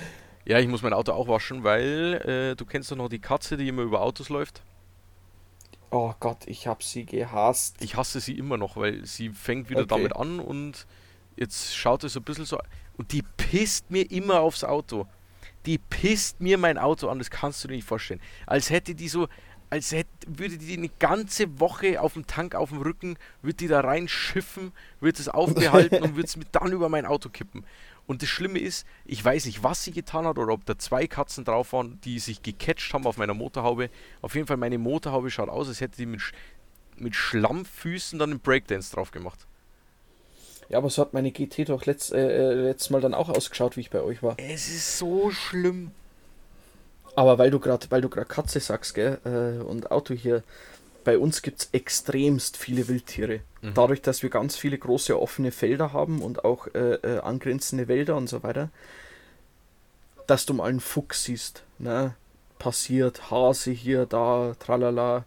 ja, ich muss mein Auto auch waschen, weil äh, du kennst doch noch die Katze, die immer über Autos läuft. Oh Gott, ich hab sie gehasst. Ich hasse sie immer noch, weil sie fängt wieder Okay. damit an und jetzt schaut es so ein bisschen so. Und die pisst mir immer aufs Auto. Die pisst mir mein Auto an, das kannst du dir nicht vorstellen. Als hätte die so, als hätte, würde die eine ganze Woche auf dem Tank auf dem Rücken, würde die da reinschiffen, würde es [laughs] aufbehalten und würde es mit dann über mein Auto kippen. Und das Schlimme ist, ich weiß nicht, was sie getan hat oder ob da zwei Katzen drauf waren, die sich gecatcht haben auf meiner Motorhaube. Auf jeden Fall, meine Motorhaube schaut aus, als hätte die mit, Sch- mit Schlammfüßen dann einen Breakdance drauf gemacht. Ja, aber so hat meine GT doch letzt, äh, äh, letztes Mal dann auch ausgeschaut, wie ich bei euch war. Es ist so schlimm. Aber weil du gerade, weil du gerade Katze sagst, gell, äh, und Auto hier, bei uns gibt es extremst viele Wildtiere. Mhm. Dadurch, dass wir ganz viele große offene Felder haben und auch äh, äh, angrenzende Wälder und so weiter, dass du mal einen Fuchs siehst, ne? Passiert, Hase hier, da, tralala,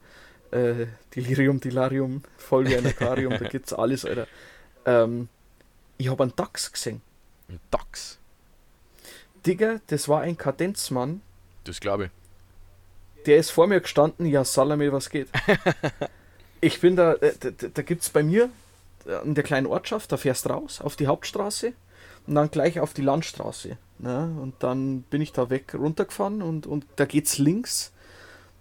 äh, Delirium, Delirium, voll wie ein Aquarium, da [laughs] gibt's alles, Alter. Ähm, ich habe einen Dachs gesehen. Ein Dachs. Digga, das war ein Kadenzmann, Das glaube ich. Der ist vor mir gestanden, ja, Salame, was geht? [laughs] ich bin da, äh, da, da gibt es bei mir äh, in der kleinen Ortschaft, da fährst raus auf die Hauptstraße und dann gleich auf die Landstraße. Ne? Und dann bin ich da weg runtergefahren und, und da geht's links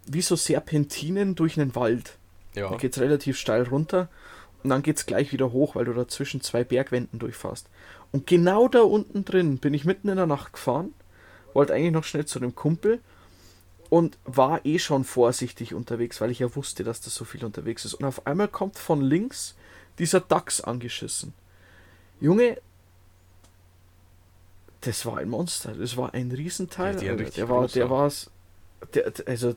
wie so Serpentinen durch einen Wald. Ja. Da geht's relativ steil runter und dann geht's gleich wieder hoch, weil du da zwischen zwei Bergwänden durchfährst. Und genau da unten drin bin ich mitten in der Nacht gefahren, wollte eigentlich noch schnell zu dem Kumpel und war eh schon vorsichtig unterwegs, weil ich ja wusste, dass das so viel unterwegs ist. Und auf einmal kommt von links dieser Dachs angeschissen. Junge, das war ein Monster, das war ein Riesenteil. Ja, richtig der war, groß, der. Der, der- also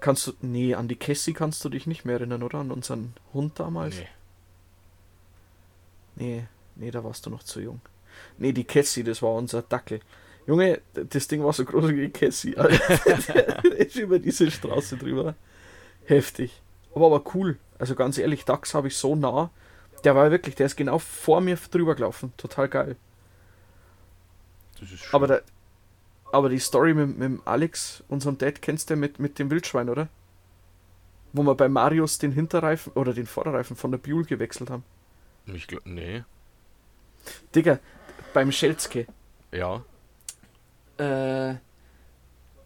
kannst du, nee, an die Cassie kannst du dich nicht mehr erinnern, oder? An unseren Hund damals? Nee. Nee, nee, da warst du noch zu jung. Nee, die Cassie, das war unser Dackel. Junge, das Ding war so groß wie Cassie. Alter. [laughs] [laughs] Der ist über diese Straße drüber. Heftig. Aber aber cool. Also ganz ehrlich, Dachs habe ich so nah. Der war wirklich, der ist genau vor mir drüber gelaufen. Total geil. Das ist Aber, der, aber die Story mit, mit Alex, unserem Dad, kennst du mit, mit dem Wildschwein, oder? Wo wir bei Marius den Hinterreifen oder den Vorderreifen von der Buell gewechselt haben. Ich glaub, nee. Digga, beim Schelzke. Ja. Äh,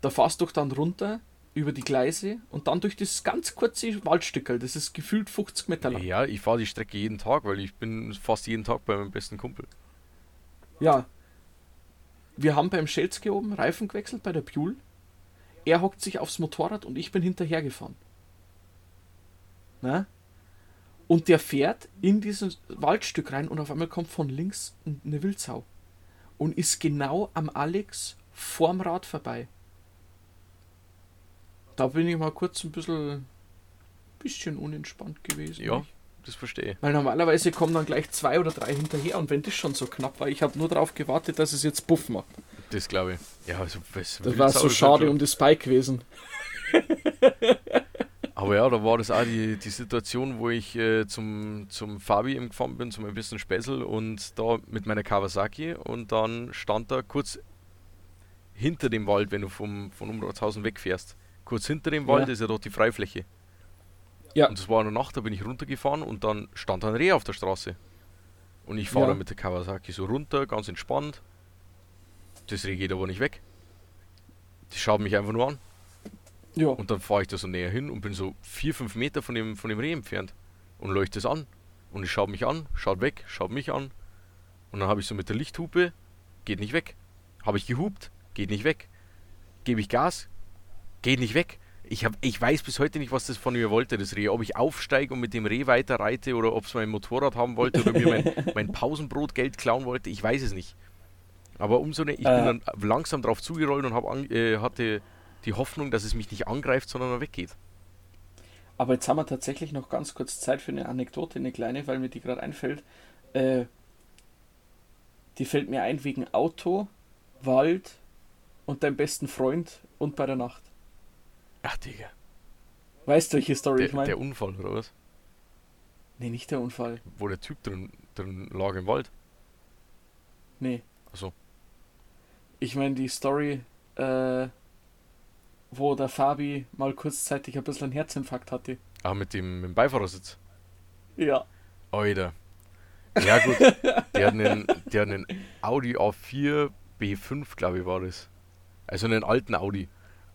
da fahrst du dann runter über die Gleise und dann durch das ganz kurze Waldstückel, das ist gefühlt 50 Meter lang. Ja, ich fahre die Strecke jeden Tag, weil ich bin fast jeden Tag bei meinem besten Kumpel. Ja. Wir haben beim Schelzke oben Reifen gewechselt bei der Buell. Er hockt sich aufs Motorrad und ich bin hinterhergefahren. Na? Und der fährt in dieses Waldstück rein und auf einmal kommt von links eine Wildsau. Und ist genau am Alex vorm Rad vorbei. Da bin ich mal kurz ein bisschen, bisschen unentspannt gewesen. Ja, das verstehe ich. Weil normalerweise kommen dann gleich zwei oder drei hinterher und wenn das schon so knapp war, ich habe nur darauf gewartet, dass es jetzt Buff macht. Das glaube ich. Ja, also was Das war so schade um das Bike gewesen. [laughs] Aber ja, da war das auch die, die Situation, wo ich äh, zum, zum Fabi gefahren bin, zu meinem besten Späßel und da mit meiner Kawasaki und dann stand da kurz hinter dem Wald, wenn du vom, von Umratshausen wegfährst. Kurz hinter dem Wald Ja. ist ja dort die Freifläche. Ja. Und das war eine Nacht, da bin ich runtergefahren und dann stand ein Reh auf der Straße. Und ich fahre Ja. dann mit der Kawasaki so runter, ganz entspannt. Das Reh geht aber nicht weg. Die schaut mich einfach nur an. Ja. Und dann fahre ich da so näher hin und bin so 4, 5 Meter von dem, von dem Reh entfernt und leuchte es an. Und es schaut mich an, schaut weg, schaut mich an. Und dann habe ich so mit der Lichthupe, geht nicht weg. Habe ich gehupt, geht nicht weg. Gebe ich Gas, geht nicht weg. Ich, hab, ich weiß bis heute nicht, was das von mir wollte, das Reh. Ob ich aufsteige und mit dem Reh weiter reite oder ob es mein Motorrad haben wollte oder mir mein, [laughs] mein Pausenbrotgeld klauen wollte, ich weiß es nicht. Aber umso ne, ich bin Äh. dann langsam drauf zugerollt und an, äh, hatte die Hoffnung, dass es mich nicht angreift, sondern er weggeht. Aber jetzt haben wir tatsächlich noch ganz kurz Zeit für eine Anekdote, eine kleine, weil mir die gerade einfällt. Äh, die fällt mir ein wegen Auto, Wald und deinem besten Freund und bei der Nacht. Ach, Digga. Weißt du, welche Story Der, ich meine? der Unfall, oder was? Nee, nicht der Unfall. Wo der Typ drin, drin lag im Wald. Nee. Achso. Ich meine die Story, äh, wo der Fabi mal kurzzeitig ein bisschen einen Herzinfarkt hatte. Ah, mit dem, mit dem Beifahrersitz. Ja. Alter. Ja gut, [laughs] der hat einen, der hat einen Audi A4 B5, glaube ich, war das. Also einen alten Audi.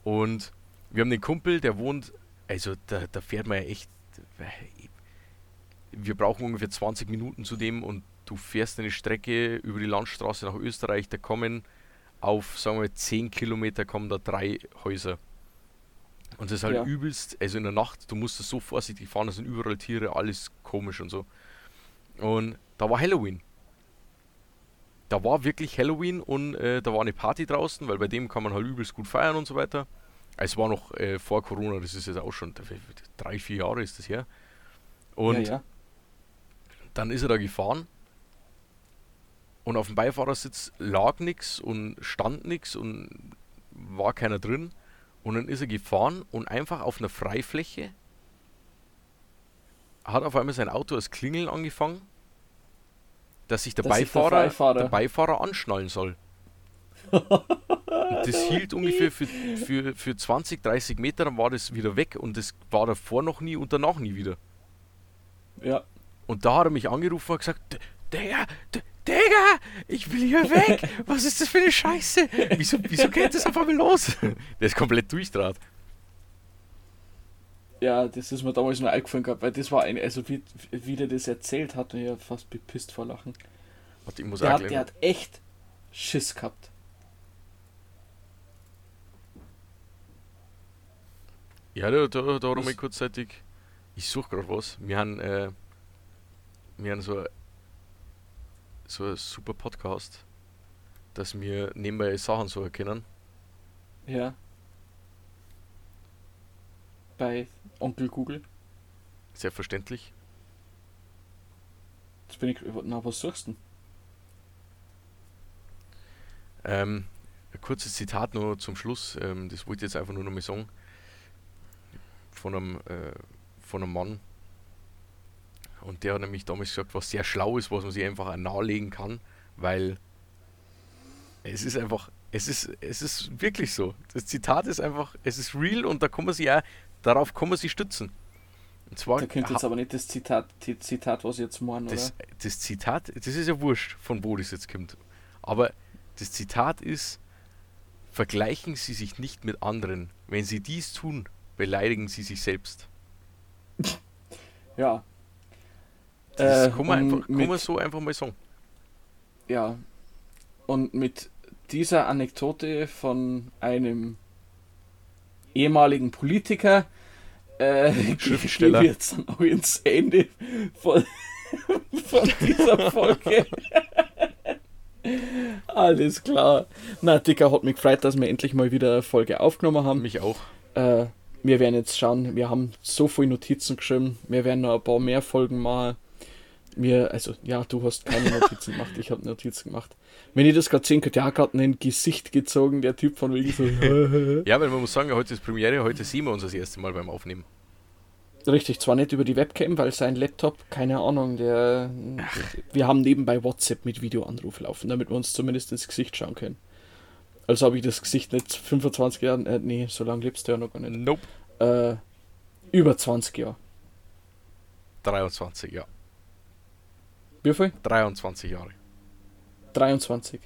Und wir haben den Kumpel, der wohnt, also da, da fährt man ja echt. Wir brauchen ungefähr 20 Minuten zu dem und du fährst eine Strecke über die Landstraße nach Österreich, da kommen auf, sagen wir, 10 Kilometer kommen da drei Häuser. Und das ist halt Ja. übelst, also in der Nacht, du musst das so vorsichtig fahren, da sind überall Tiere, alles komisch und so. Und da war Halloween. Da war wirklich Halloween und äh, da war eine Party draußen, weil bei dem kann man halt übelst gut feiern und so weiter. Es war noch äh, vor Corona, das ist jetzt auch schon drei, vier Jahre ist das her. Und ja, ja. dann ist er da gefahren und auf dem Beifahrersitz lag nichts und stand nichts und war keiner drin. Und dann ist er gefahren und einfach auf einer Freifläche hat auf einmal sein Auto als Klingeln angefangen, dass sich der, Dass der Beifahrer, Beifahrer- der Beifahrer anschnallen soll. und das hielt ungefähr für, für, für 20, 30 Meter, dann war das wieder weg und das war davor noch nie und danach nie wieder. Ja. Und da hat er mich angerufen und gesagt, "D- Digga, Digga, ich will hier weg. Was ist das für eine Scheiße? Wieso, wieso geht das auf einmal los? [laughs] Der ist komplett durchdraht. Ja, das ist mir damals nur eingefallen gehabt, weil das war ein, also wie, wie der das erzählt hat, und ich hab fast bepisst vor Lachen. Warte, ich muss Der hat, der hat echt Schiss gehabt. Ja, da, da, da mal kurzzeitig. Ich suche gerade was. Wir haben, äh, wir haben so, so ein super Podcast, dass wir nebenbei Sachen so erkennen. Ja. Bei Onkel Google. Selbstverständlich. Jetzt bin ich. Na, was suchst du denn? Ähm, ein kurzes Zitat nur zum Schluss. Ähm, das wollte ich jetzt einfach nur noch mal sagen. Von einem, äh, von einem Mann. Und der hat nämlich damals gesagt, was sehr schlau ist, was man sich einfach auch nahelegen kann, weil es ist einfach, es ist, es ist wirklich so. Das Zitat ist einfach, es ist real und da kann man sich auch, darauf kann man sich stützen. Und zwar Da könnte jetzt aber nicht das Zitat, die Zitat, was ich jetzt meine, das, oder? das Zitat, das ist ja wurscht, von wo das jetzt kommt. Aber das Zitat ist, vergleichen Sie sich nicht mit anderen. Wenn Sie dies tun, beleidigen Sie sich selbst. [laughs] Ja. Das Äh, kann, man einfach, kann man so einfach mal sagen. Ja. Und mit dieser Anekdote von einem ehemaligen Politiker äh, [laughs] Schriftsteller. wir jetzt dann auch ins Ende von, [laughs] von dieser Folge. [laughs] Alles klar. Na, Dicker, hat mich gefreut, dass wir endlich mal wieder eine Folge aufgenommen haben. Mich auch. Äh, wir werden jetzt schauen, wir haben so viele Notizen geschrieben, wir werden noch ein paar mehr Folgen machen. Wir, also, ja, du hast keine Notizen gemacht, ich habe Notizen gemacht. Wenn ihr das gerade sehen könnt, der hat gerade ein Gesicht gezogen, der Typ von wegen so. [laughs] Ja, weil man muss sagen, heute ist Premiere, heute sehen wir uns das erste Mal beim Aufnehmen. Richtig, zwar nicht über die Webcam, weil sein Laptop, keine Ahnung, der. Wir haben nebenbei WhatsApp mit Videoanruf laufen, damit wir uns zumindest ins Gesicht schauen können. Also habe ich das Gesicht nicht 25 Jahre, äh, nee, so lange lebst du ja noch gar nicht. Nope. Äh, über 20 Jahre. 23, ja. Wie viel? 23 Jahre. 23.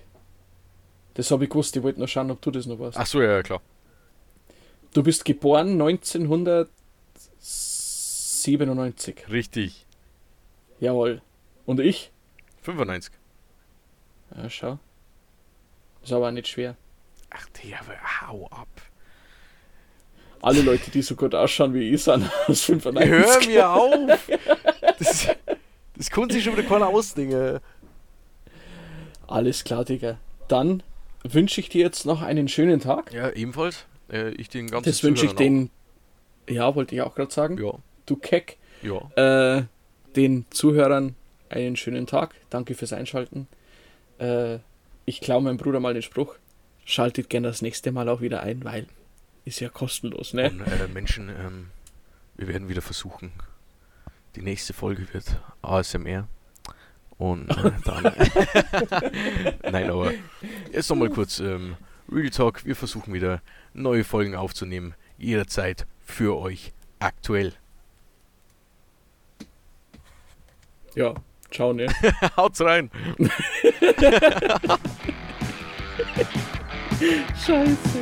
Das habe ich gewusst, ich wollte noch schauen, ob du das noch weißt. Ach so, ja, ja, klar. Du bist geboren 1997. Richtig. Jawohl. Und ich? 95. Ja, schau. Ist aber auch nicht schwer. Ach, der, hau ab. Alle Leute, die so gut ausschauen wie ich, sind [laughs] aus 95. Hör mir auf! [laughs] Das, das konnte sich schon wieder keiner ausdenken. Alles klar, Digga. Dann wünsche ich dir jetzt noch einen schönen Tag. Ja, ebenfalls. Äh, ich den ganzen Das wünsche ich den. Ja, wollte ich auch gerade sagen. auch. Du Keck. Ja, ja. Äh, den Zuhörern einen schönen Tag. Danke fürs Einschalten. Äh, ich klaue meinem Bruder mal den Spruch. Schaltet gerne das nächste Mal auch wieder ein, weil ist ja kostenlos, ne? Und äh, Menschen, ähm, wir werden wieder versuchen, Die nächste Folge wird ASMR. Und äh, [laughs] dann. [laughs] Nein, aber jetzt nochmal kurz ähm, Real Talk. Wir versuchen wieder neue Folgen aufzunehmen. Jederzeit für euch aktuell. Ja, ciao, ne? [laughs] Haut's rein! Scheiße.